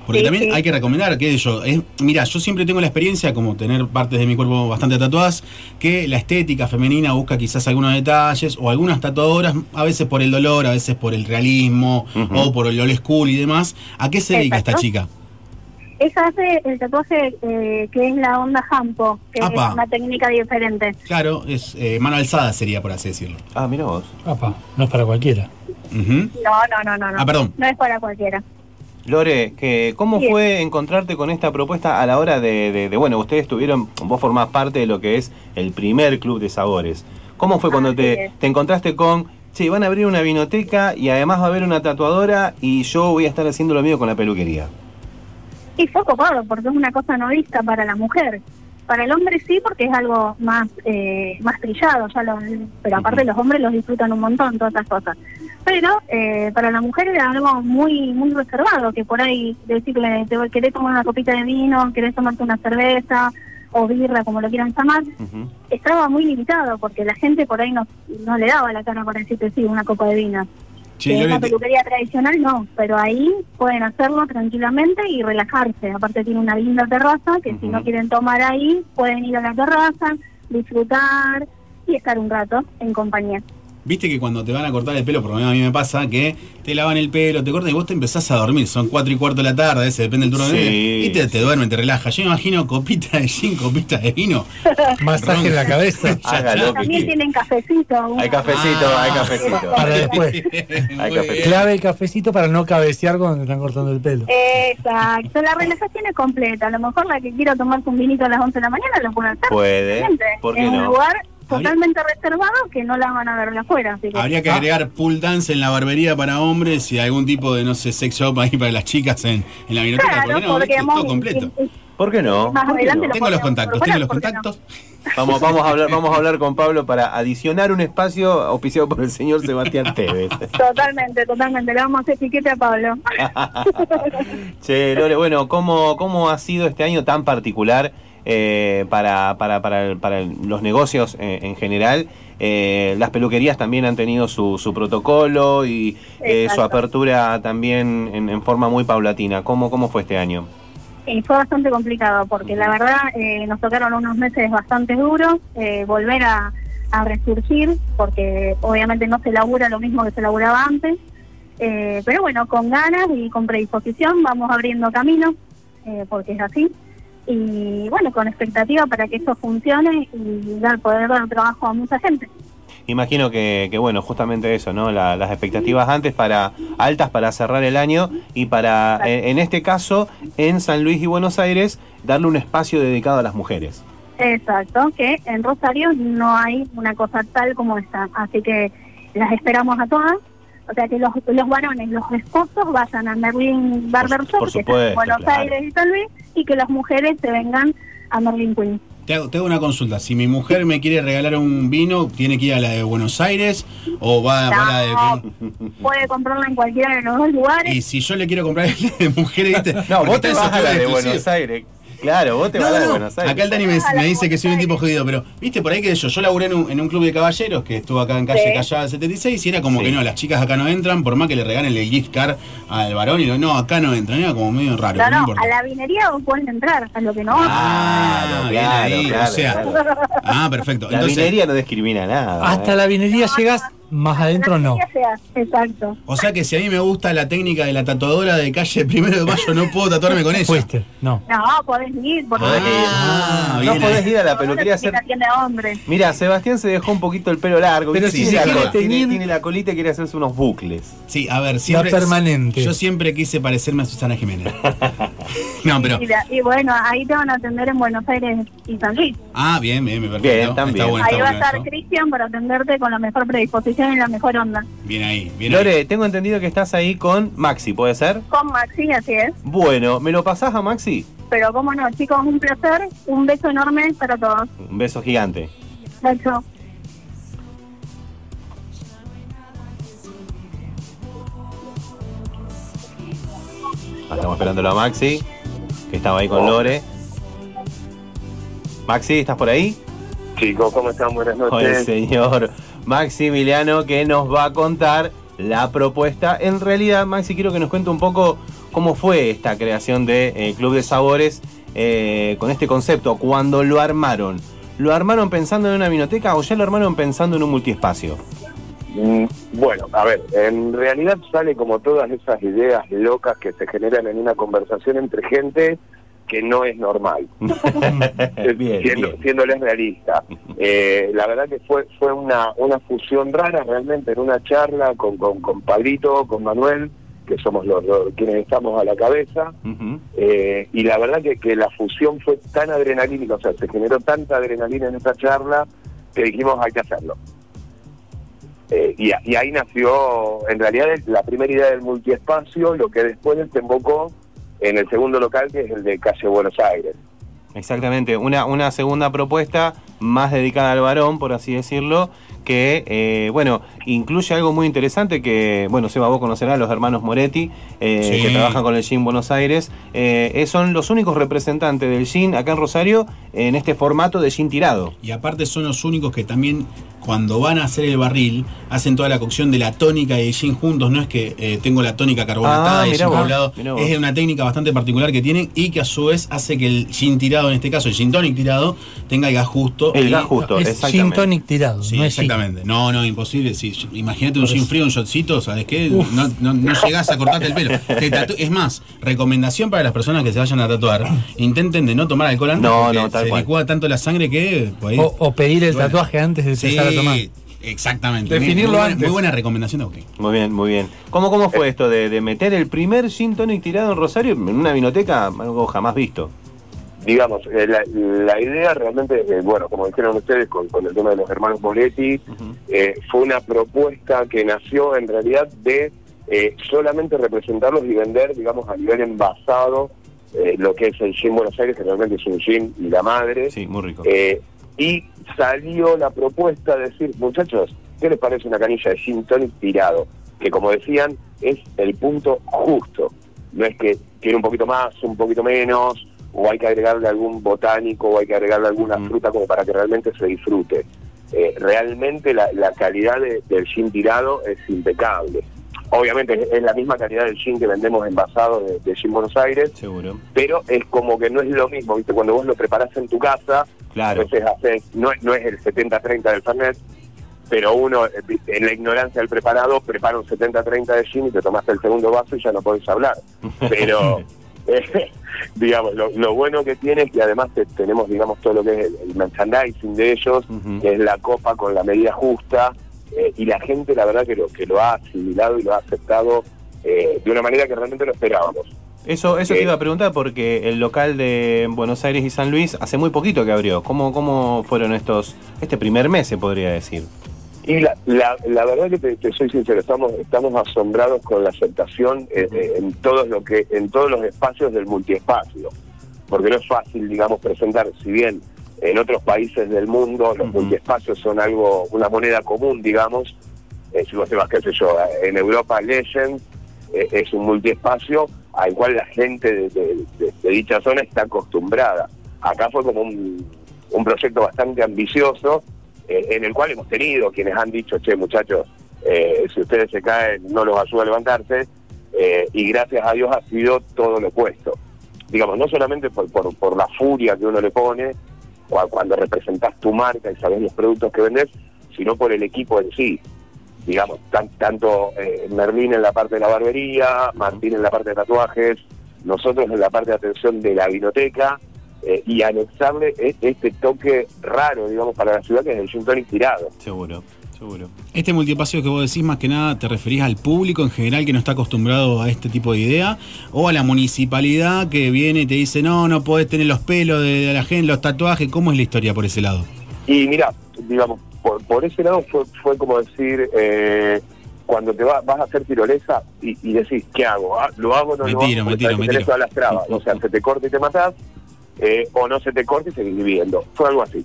Porque Sí, también sí. hay que recomendar que yo, es, mira, yo siempre tengo la experiencia, como tener partes de mi cuerpo bastante tatuadas, que la estética femenina busca quizás algunos detalles, o algunas tatuadoras, a veces por el dolor, a veces por el realismo, o por el old school y demás. ¿A qué se dedica esta chica? Ella hace el tatuaje eh, que es la onda Hampo, que Apa. es una técnica diferente. Claro, es eh, mano alzada sería, por así decirlo. Ah, mira vos. Apa, no es para cualquiera. Ujú. No, no, no, no. no. Ah, perdón. No es para cualquiera. Lore, que, ¿cómo Bien. fue encontrarte con esta propuesta a la hora de, de- de- bueno, ustedes tuvieron, vos formás parte de lo que es el primer club de sabores. ¿Cómo fue cuando te, te encontraste con, che, van a abrir una vinoteca y además va a haber una tatuadora y yo voy a estar haciendo lo mío con la peluquería? Y fue copado, porque es una cosa no vista para la mujer. Para el hombre sí, porque es algo más eh, más trillado, ya lo- pero aparte los hombres los disfrutan un montón, todas estas cosas. Pero eh, para la mujer era algo muy muy reservado, que por ahí decirle, te querés tomar una copita de vino, querés tomarte una cerveza o birra, como lo quieran llamar, estaba muy limitado, porque la gente por ahí no, no le daba la cara para decirte sí, una copa de vino. En te- peluquería tradicional no, pero ahí pueden hacerlo tranquilamente y relajarse. Aparte tiene una linda terraza que si no quieren tomar ahí, pueden ir a la terraza, disfrutar y estar un rato en compañía. Viste que cuando te van a cortar el pelo, por lo menos a mí me pasa, que te lavan el pelo, te cortan y vos te empezás a dormir. Son cuatro y cuarto de la tarde, ese depende del turno de Sí, vida, Y te, te duermen, te relajas. Yo me imagino copita de gin, copita de vino. [LAUGHS] Masaje en la cabeza. [LAUGHS] Hágalo. También tienen cafecito. Hay cafecito, Ah. hay cafecito. Para después. Hay bien. Clave el cafecito para no cabecear cuando te están cortando el pelo. Exacto, la relajación es completa. A lo mejor la que quiera tomarse un vinito a las 11 de la mañana lo puede hacer. Puede. ¿por qué en un no? lugar totalmente reservado que no la van a ver de afuera. Así que, Habría que agregar pool dance en la barbería para hombres y algún tipo de, no sé, sex shop ahí para las chicas en, en la biblioteca. Claro, ¿Por qué no? porque. ¿Por qué no? Más ¿Por qué adelante no? lo Tengo los contactos, tengo los proponer, ¿por qué contactos. Vamos, vamos a hablar, [LAUGHS] vamos a hablar con Pablo para adicionar un espacio auspiciado por el señor Sebastián Tevez. Totalmente, totalmente. Le vamos a hacer etiquete a Pablo. [LAUGHS] Che, Lore, bueno, ¿cómo, cómo ha sido este año tan particular eh, para, para, para, el- para el- los negocios eh, en general? Eh, las peluquerías también han tenido su, su protocolo y eh, su apertura también en, en forma muy paulatina. ¿Cómo, ¿Cómo fue este año? Y fue bastante complicado porque la verdad eh, nos tocaron unos meses bastante duros, eh, volver a, a resurgir porque obviamente no se labura lo mismo que se laburaba antes. Eh, pero bueno, con ganas y con predisposición vamos abriendo camino eh, porque es así. Y bueno, con expectativa para que eso funcione y dar poder dar trabajo a mucha gente. Imagino que, que, bueno, justamente eso, ¿no? La- las expectativas antes para altas para cerrar el año y para, en, en este caso, en San Luis y Buenos Aires, darle un espacio dedicado a las mujeres. Exacto, que en Rosario no hay una cosa tal como esta, así que las esperamos a todas. O sea, que los, los varones, los esposos vayan a Merlin Barber Shop, por que está en Buenos claro. Aires y San Luis, y que las mujeres se vengan a Merlin Queen. Te hago, te hago una consulta. Si mi mujer me quiere regalar un vino, ¿tiene que ir a la de Buenos Aires o va, va a la de... Puede comprarla en cualquiera de los dos lugares. Y si yo le quiero comprar [LAUGHS] el de mujer, ¿viste? No, Porque vos te vas a la de exclusivo. Buenos Aires. Claro, vos te No, vas a no, Buenos Aires. Acá el Dani me, A dice que soy un tipo jodido, pero viste por ahí que yo, yo laburé en un, en un club de caballeros que estuvo acá en calle Sí. Callada 76 y era como Sí. que no, las chicas acá no entran, por más que le regalen el gift card al varón y lo, no, acá no entran, era como medio raro, No, no, no, a la vinería vos pueden entrar, a lo que no. Ah, bien claro, ahí, claro, o sea, claro. ah, perfecto. La Entonces, vinería no discrimina nada. Hasta ¿eh? la vinería llegas, más adentro no. Exacto. o sea que si a mí me gusta la técnica de la tatuadora de calle [LAUGHS] Primero de Mayo, no puedo tatuarme con ella. Fuiste, no. No, podés ir, porque. Ah, no podés ir a la peluquería a hacer. Mira, Sebastián se dejó un poquito el pelo largo. Pero si tiene, se la tiene- tiene la colita y quiere hacerse unos bucles. Sí, a ver, siempre. permanente. Yo siempre quise parecerme a Susana Jiménez. [LAUGHS] no, pero. Y, la- y bueno, ahí te van a atender en Buenos Aires y San Luis. Ah, bien, bien, bien, perfecto. Bien, también. Está bueno, ahí está va a estar. Cristian para atenderte con la mejor predisposición en la mejor onda. Bien ahí, bien Lore, tengo entendido que estás ahí con Maxi, ¿puede ser? Con Maxi, así es. Bueno, ¿me lo pasás a Maxi? Pero cómo no, chicos, un placer, un beso enorme para todos. Un beso gigante. Beso. Ah, estamos esperándolo a Maxi, que estaba ahí con oh. Lore. Maxi, ¿estás por ahí? Chicos, ¿cómo están? Buenas noches. Oye, señor. Maximiliano que nos va a contar la propuesta. En realidad, Maxi, quiero que nos cuente un poco cómo fue esta creación de eh, Club de Sabores eh, con este concepto. Cuando lo armaron, ¿lo armaron pensando en una vinoteca o ya lo armaron pensando en un multiespacio? Mm, Bueno, a ver, en realidad sale como todas esas ideas locas que se generan en una conversación entre gente que no es normal. [LAUGHS] Bien, siendo, bien. siéndoles realista. Eh, la verdad que fue fue una, una fusión rara realmente en una charla con, con, con Pablito, con Manuel, que somos los, los- quienes estamos a la cabeza. Eh, y la verdad que, que la fusión fue tan adrenalínica, o sea, se generó tanta adrenalina en esa charla que dijimos hay que hacerlo. Eh, y, y ahí nació, en realidad, la primera idea del multiespacio, lo que después desembocó en el segundo local, que es el de Calle Buenos Aires. Exactamente, una, una segunda propuesta más dedicada al varón, por así decirlo, que, eh, bueno, incluye algo muy interesante que, bueno, Seba, vos conocerás, los hermanos Moretti, eh, Sí. que trabajan con el Gin Buenos Aires, eh, eh, son los únicos representantes del Gin acá en Rosario en este formato de Gin tirado. Y aparte son los únicos que también cuando van a hacer el barril hacen toda la cocción de la tónica y el gin juntos. No es que eh, tengo la tónica carbonatada Ah, y el gin. Es una técnica bastante particular que tienen y que a su vez hace que el gin tirado, en este caso el gin tonic tirado, tenga el gas justo. El gas justo, Es gin tonic tirado, Sí, no gin. exactamente. No, no, imposible. Sí, imagínate un gin frío, un shotcito, ¿sabes qué? No, no, no llegás a cortarte el pelo. Te tatu- es más, recomendación para las personas que se vayan a tatuar, intenten de no tomar alcohol antes No, porque no, tal se cual. licúa tanto la sangre que... O, o pedir el Bueno. tatuaje antes de Sí, empezar a tomar. exactamente. Definirlo muy, buena- antes. Muy buena recomendación de. Muy bien, muy bien. ¿Cómo, cómo fue esto de, de meter el primer Gin Tonic tirado en Rosario en una vinoteca? Algo jamás visto. Digamos, eh, la, la idea realmente, eh, bueno, como dijeron ustedes con, con el tema de los hermanos Moletti, eh, fue una propuesta que nació en realidad de eh, solamente representarlos y vender, digamos, a nivel envasado lo que es el gin Buenos Aires, que realmente es un gin y la madre. Sí, muy rico. Y salió la propuesta de decir, muchachos, ¿qué les parece una canilla de gin tonic tirado? Que como decían, es el punto justo. No es que tiene un poquito más, un poquito menos, o hay que agregarle algún botánico, o hay que agregarle alguna fruta como para que realmente se disfrute. Eh, realmente la, la calidad de- del gin tirado es impecable. Obviamente es, es la misma calidad del gin que vendemos envasado de, de gin Buenos Aires, Seguro. pero es como que no es lo mismo, ¿viste? Cuando vos lo preparás en tu casa, Claro. a veces haces, no, es- no es el 70-30 del Fernet, pero uno, eh, en la ignorancia del preparado, prepara un 70-30 de gin y te tomaste el segundo vaso y ya no podés hablar. [LAUGHS] Pero, eh, [LAUGHS] digamos, lo, lo bueno que tiene es que además te- tenemos, digamos, todo lo que es el, el merchandising de ellos, que es la copa con la medida justa, eh, y la gente, la verdad, que lo, que lo ha asimilado y lo ha aceptado eh, de una manera que realmente no esperábamos. Eso, eso Eh, te iba a preguntar porque el local de Buenos Aires y San Luis hace muy poquito que abrió. ¿Cómo, cómo fueron estos, este primer mes se podría decir? Y la, la, la verdad que te, te soy sincero, estamos estamos asombrados con la aceptación eh, eh, en todos lo que en todos los espacios del multiespacio, porque no es fácil, digamos, presentar, si bien en otros países del mundo los multiespacios son algo una moneda común, digamos, eh, si vos te vas, qué sé yo, en Europa Legend eh, es un multiespacio al cual la gente de, de- de- de dicha zona está acostumbrada. Acá fue como un, un proyecto bastante ambicioso eh, en el cual hemos tenido quienes han dicho, che muchachos, eh, si ustedes se caen no los ayuda a levantarse, eh, y gracias a Dios ha sido todo lo opuesto. Digamos, no solamente por, por, por la furia que uno le pone, cuando representás tu marca y sabes los productos que vendes, sino por el equipo en sí. Digamos, tan- tanto eh, Merlín en la parte de la barbería, Martín en la parte de tatuajes, nosotros en la parte de atención de la vinoteca, eh, y anexarle e- este toque raro, digamos, para la ciudad, que es el gin tonic tirado. Seguro, seguro. Este multipacio que vos decís, más que nada, ¿te referís al público en general que no está acostumbrado a este tipo de idea? ¿O a la municipalidad que viene y te dice, no, no podés tener los pelos de la gente, los tatuajes? ¿Cómo es la historia por ese lado? Y mira, digamos, por, por ese lado fue, fue como decir, eh, cuando te va- vas a hacer tirolesa y, y decís, ¿qué hago? Ah, ¿Lo hago o no Me lo tiro, hago? me tiro, me tiro. todas las trabas. [LAUGHS] O sea, se te corta y te matás, eh, o no se te corta y seguís viviendo. Fue algo así.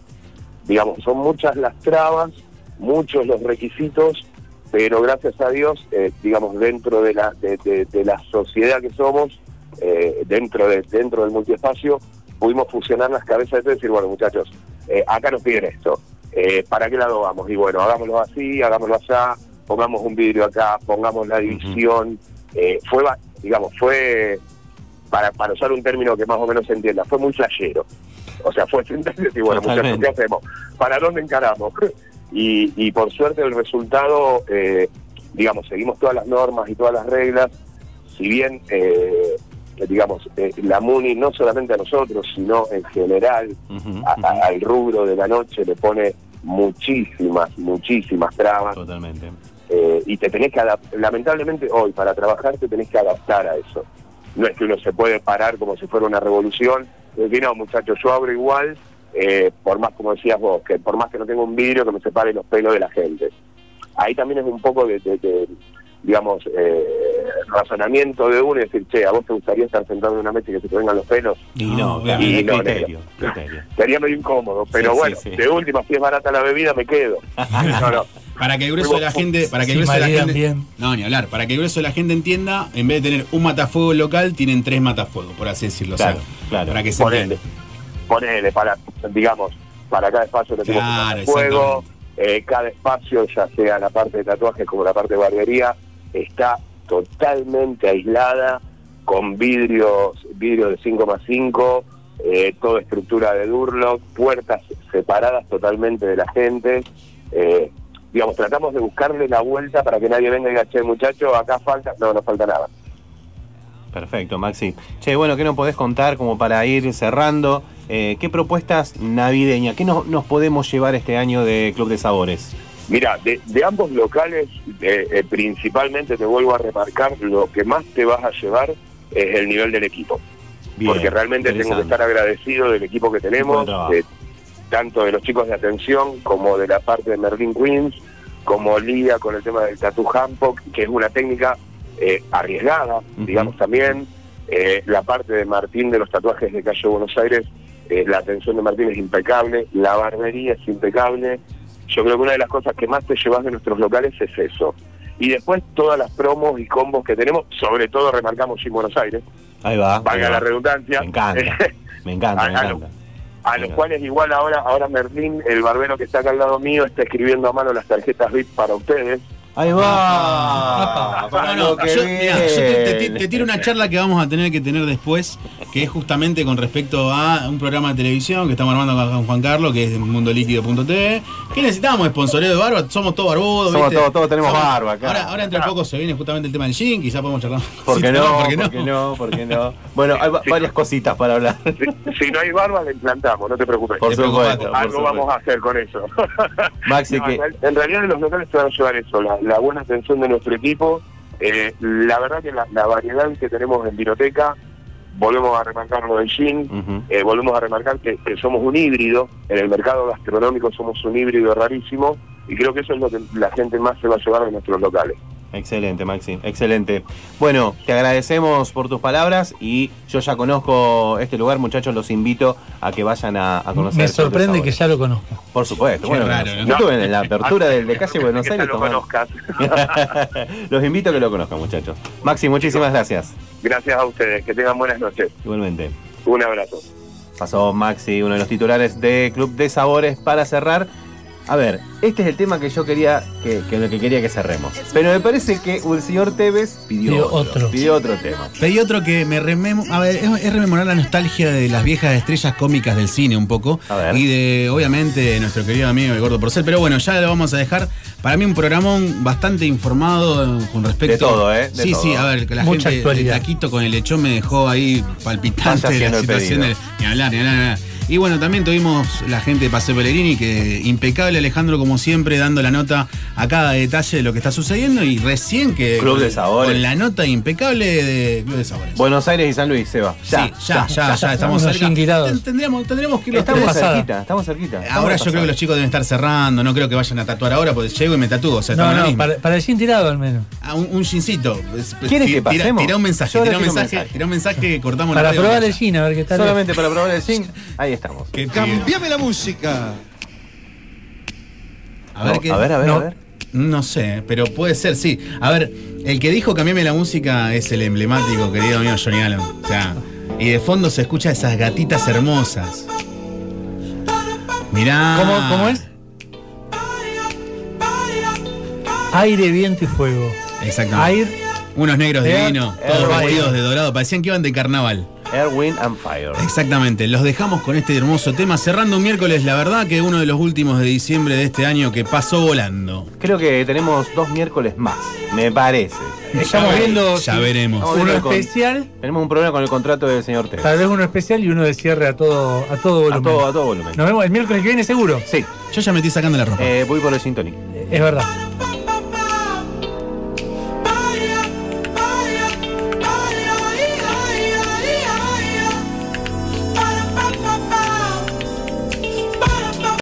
Digamos, son muchas las trabas, muchos los requisitos, pero gracias a Dios, eh, digamos, dentro de la, de, de- de la sociedad que somos, eh, dentro, de, dentro del multiespacio, pudimos fusionar las cabezas de y decir, bueno muchachos, eh, acá nos piden esto, ¿para qué lado vamos? Y bueno, hagámoslo así, hagámoslo allá, pongamos un vidrio acá, pongamos la división, eh, fue, digamos, fue, para, para usar un término que más o menos se entienda, fue muy flashero. O sea, fue y bueno, muchachos. ¿qué hacemos? ¿Para dónde encaramos? [LAUGHS] y, y por suerte el resultado, eh, digamos, seguimos todas las normas y todas las reglas, si bien, eh, digamos, eh, la MUNI no solamente a nosotros, sino en general a- al rubro de la noche le pone muchísimas, muchísimas trabas. Totalmente. Eh, y te tenés que adaptar, lamentablemente hoy para trabajar te tenés que adaptar a eso. No es que uno se puede parar como si fuera una revolución, que no, muchachos, yo abro igual, eh, por más, como decías vos, que por más que no tenga un vidrio que me separe los pelos de la gente. Ahí también es un poco de, de- de, digamos, eh, razonamiento de uno y decir, che, ¿a vos te gustaría estar sentado en una mesa y que se te vengan los pelos? Y no, Y no, criterio, criterio. Sería medio incómodo, pero Sí, bueno, sí, sí. de última, si es barata la bebida, me quedo. [LAUGHS] No, no. Para que el grueso de la gente, para que el grueso de la gente, bien. no ni hablar, para que el grueso de la gente entienda, en vez de tener un matafuego local, tienen tres matafuegos, por así decirlo. o sea, Claro, claro. Para que se Ponele, entienda. ponele para, digamos, para cada espacio que tenemos Claro, un fuego, eh, cada espacio, ya sea la parte de tatuajes como la parte de barbería, está totalmente aislada, con vidrios, vidrio de 5 más 5, eh, toda estructura de Durlock, puertas separadas totalmente de la gente. eh, digamos, tratamos de buscarle la vuelta para que nadie venga y diga, che, muchacho, acá falta, no, no falta nada. Perfecto, Maxi. Che, bueno, ¿qué nos podés contar como para ir cerrando? Eh, ¿Qué propuestas navideñas, qué nos podemos llevar este año de Club de Sabores? Mira, de, de ambos locales, eh, eh, principalmente te vuelvo a remarcar, lo que más te vas a llevar es el nivel del equipo. Bien, Porque realmente tengo que estar agradecido del equipo que tenemos, de- tanto de los chicos de atención como de la parte de Merlin Queens, como Lía con el tema del Tattoo Hancock, que es una técnica eh, arriesgada, digamos también. Eh, la parte de Martín de los tatuajes de Calle Buenos Aires, eh, la atención de Martín es impecable, la barbería es impecable. Yo creo que una de las cosas que más te llevas de nuestros locales es eso. Y después todas las promos y combos que tenemos, sobre todo remarcamos en Buenos Aires, Ahí va. valga va. la redundancia. Me encanta, [LAUGHS] me encanta, me A-. A los cuales igual ahora, ahora Merlín, el barbero que está acá al lado mío, está escribiendo a mano las tarjetas VIP para ustedes. Ahí va. No, no, yo, mirá, yo te, te- te- te tiro una charla que vamos a tener que tener después, que es justamente con respecto a un programa de televisión que estamos armando con Juan Carlos, que es mundoliquido.tv. Que necesitamos sponsoreo de barba, somos todos barbudos. Somos todos- todos tenemos barba acá. Ahora, ahora entre poco se viene justamente el tema del gin, quizás podemos charlar. ¿Por [LAUGHS] Sí, qué no? ¿por qué no? ¿Por qué no? ¿Por qué no? Bueno, hay va- varias cositas para hablar. [LAUGHS] Si, si no hay barba, la implantamos, no te preocupes. Por supuesto, por Algo supuesto. vamos a hacer con eso. Maxi, [LAUGHS] No, que- en, real- en realidad los locales se van a llevar eso, la, la buena atención de nuestro equipo. Eh, la verdad que la, la variedad que tenemos en Vinoteca, volvemos a remarcar lo del gin, eh, volvemos a remarcar que, que somos un híbrido, en el mercado gastronómico somos un híbrido rarísimo y creo que eso es lo que la gente más se va a llevar de nuestros locales. Excelente, Maxi, excelente. Bueno, te agradecemos por tus palabras y yo ya conozco este lugar, muchachos, los invito a que vayan a, a conocer. Me sorprende que ya lo conozca. Por supuesto, Qué bueno, raro, yo ¿no? estuve en la apertura del de calle Buenos Que ya Aires. lo conozcas. [LAUGHS] los invito a que lo conozcan, muchachos. Maxi, muchísimas gracias. Gracias a ustedes, que tengan buenas noches. Igualmente. Un abrazo. Pasó Maxi, uno de los titulares de Club de Sabores, para cerrar. A ver, este es el tema que yo quería que, que lo que quería que cerremos. Pero me parece que el señor Tevez pidió, Pidió otro, otro. Pidió otro tema. Pedí otro que me rememo, a ver, es, es rememorar la nostalgia de las viejas estrellas cómicas del cine un poco. Y de, obviamente, nuestro querido amigo el Gordo Porcel. Pero bueno, ya lo vamos a dejar. Para mí un programón bastante informado eh, con respecto... De todo, ¿eh? De sí, todo. sí, a ver, que la Mucha gente actualidad. de Taquito con el lechón me dejó ahí palpitante de la el situación. De, ni hablar, ni hablar, ni hablar. Y bueno, también tuvimos la gente de Paseo Pellegrini, que impecable Alejandro, como siempre, dando la nota a cada detalle de lo que está sucediendo. Y recién que. Club de Sabores. Con la nota impecable de Club de Sabores. Buenos Aires y San Luis, Seba. Ya, sí, ya, ya, ya, estamos unos cerca. gin tirados. Ten- Tendríamos, tendríamos que ir Estamos cerquita, estamos cerquita. Ahora yo creo que los chicos deben estar cerrando, no creo que vayan a tatuar ahora, porque llego y me tatúo. O sea, No, estamos no, para, para el gin tirado al menos. Ah, un, un ¿Quieres que tira- pasemos? Tira un mensaje, tira un mensaje, mensaje. tira un mensaje, cortamos Para la radio. probar el gin, a ver qué tal. Solamente para probar el gin, ahí estamos. Que- Cambiame la música. A ver, No, a ver, a ver, No. a ver. No sé, pero puede ser, sí. A ver, el que dijo cambiame la música es el emblemático querido mío Johnny Allen. O sea, y de fondo se escucha esas gatitas hermosas. Mirá. ¿Cómo, cómo es? Aire, viento y fuego. Exactamente. Aire, Unos negros divinos, Air todos vestidos de dorado, parecían que iban de carnaval. Air, Wind and Fire. Exactamente, los dejamos con este hermoso tema, cerrando un miércoles, la verdad que uno de los últimos de diciembre de este año que pasó volando. Creo que tenemos dos miércoles más, me parece. estamos viendo Ya veremos. Uno con- especial, Tenemos un problema con el contrato del señor T. tal vez uno especial y uno de cierre a todo, a todo A volumen. todo, a todo volumen. Nos vemos el miércoles que viene seguro. Sí, Yo ya metí sacando la ropa. eh, voy por el Symphony. Es verdad.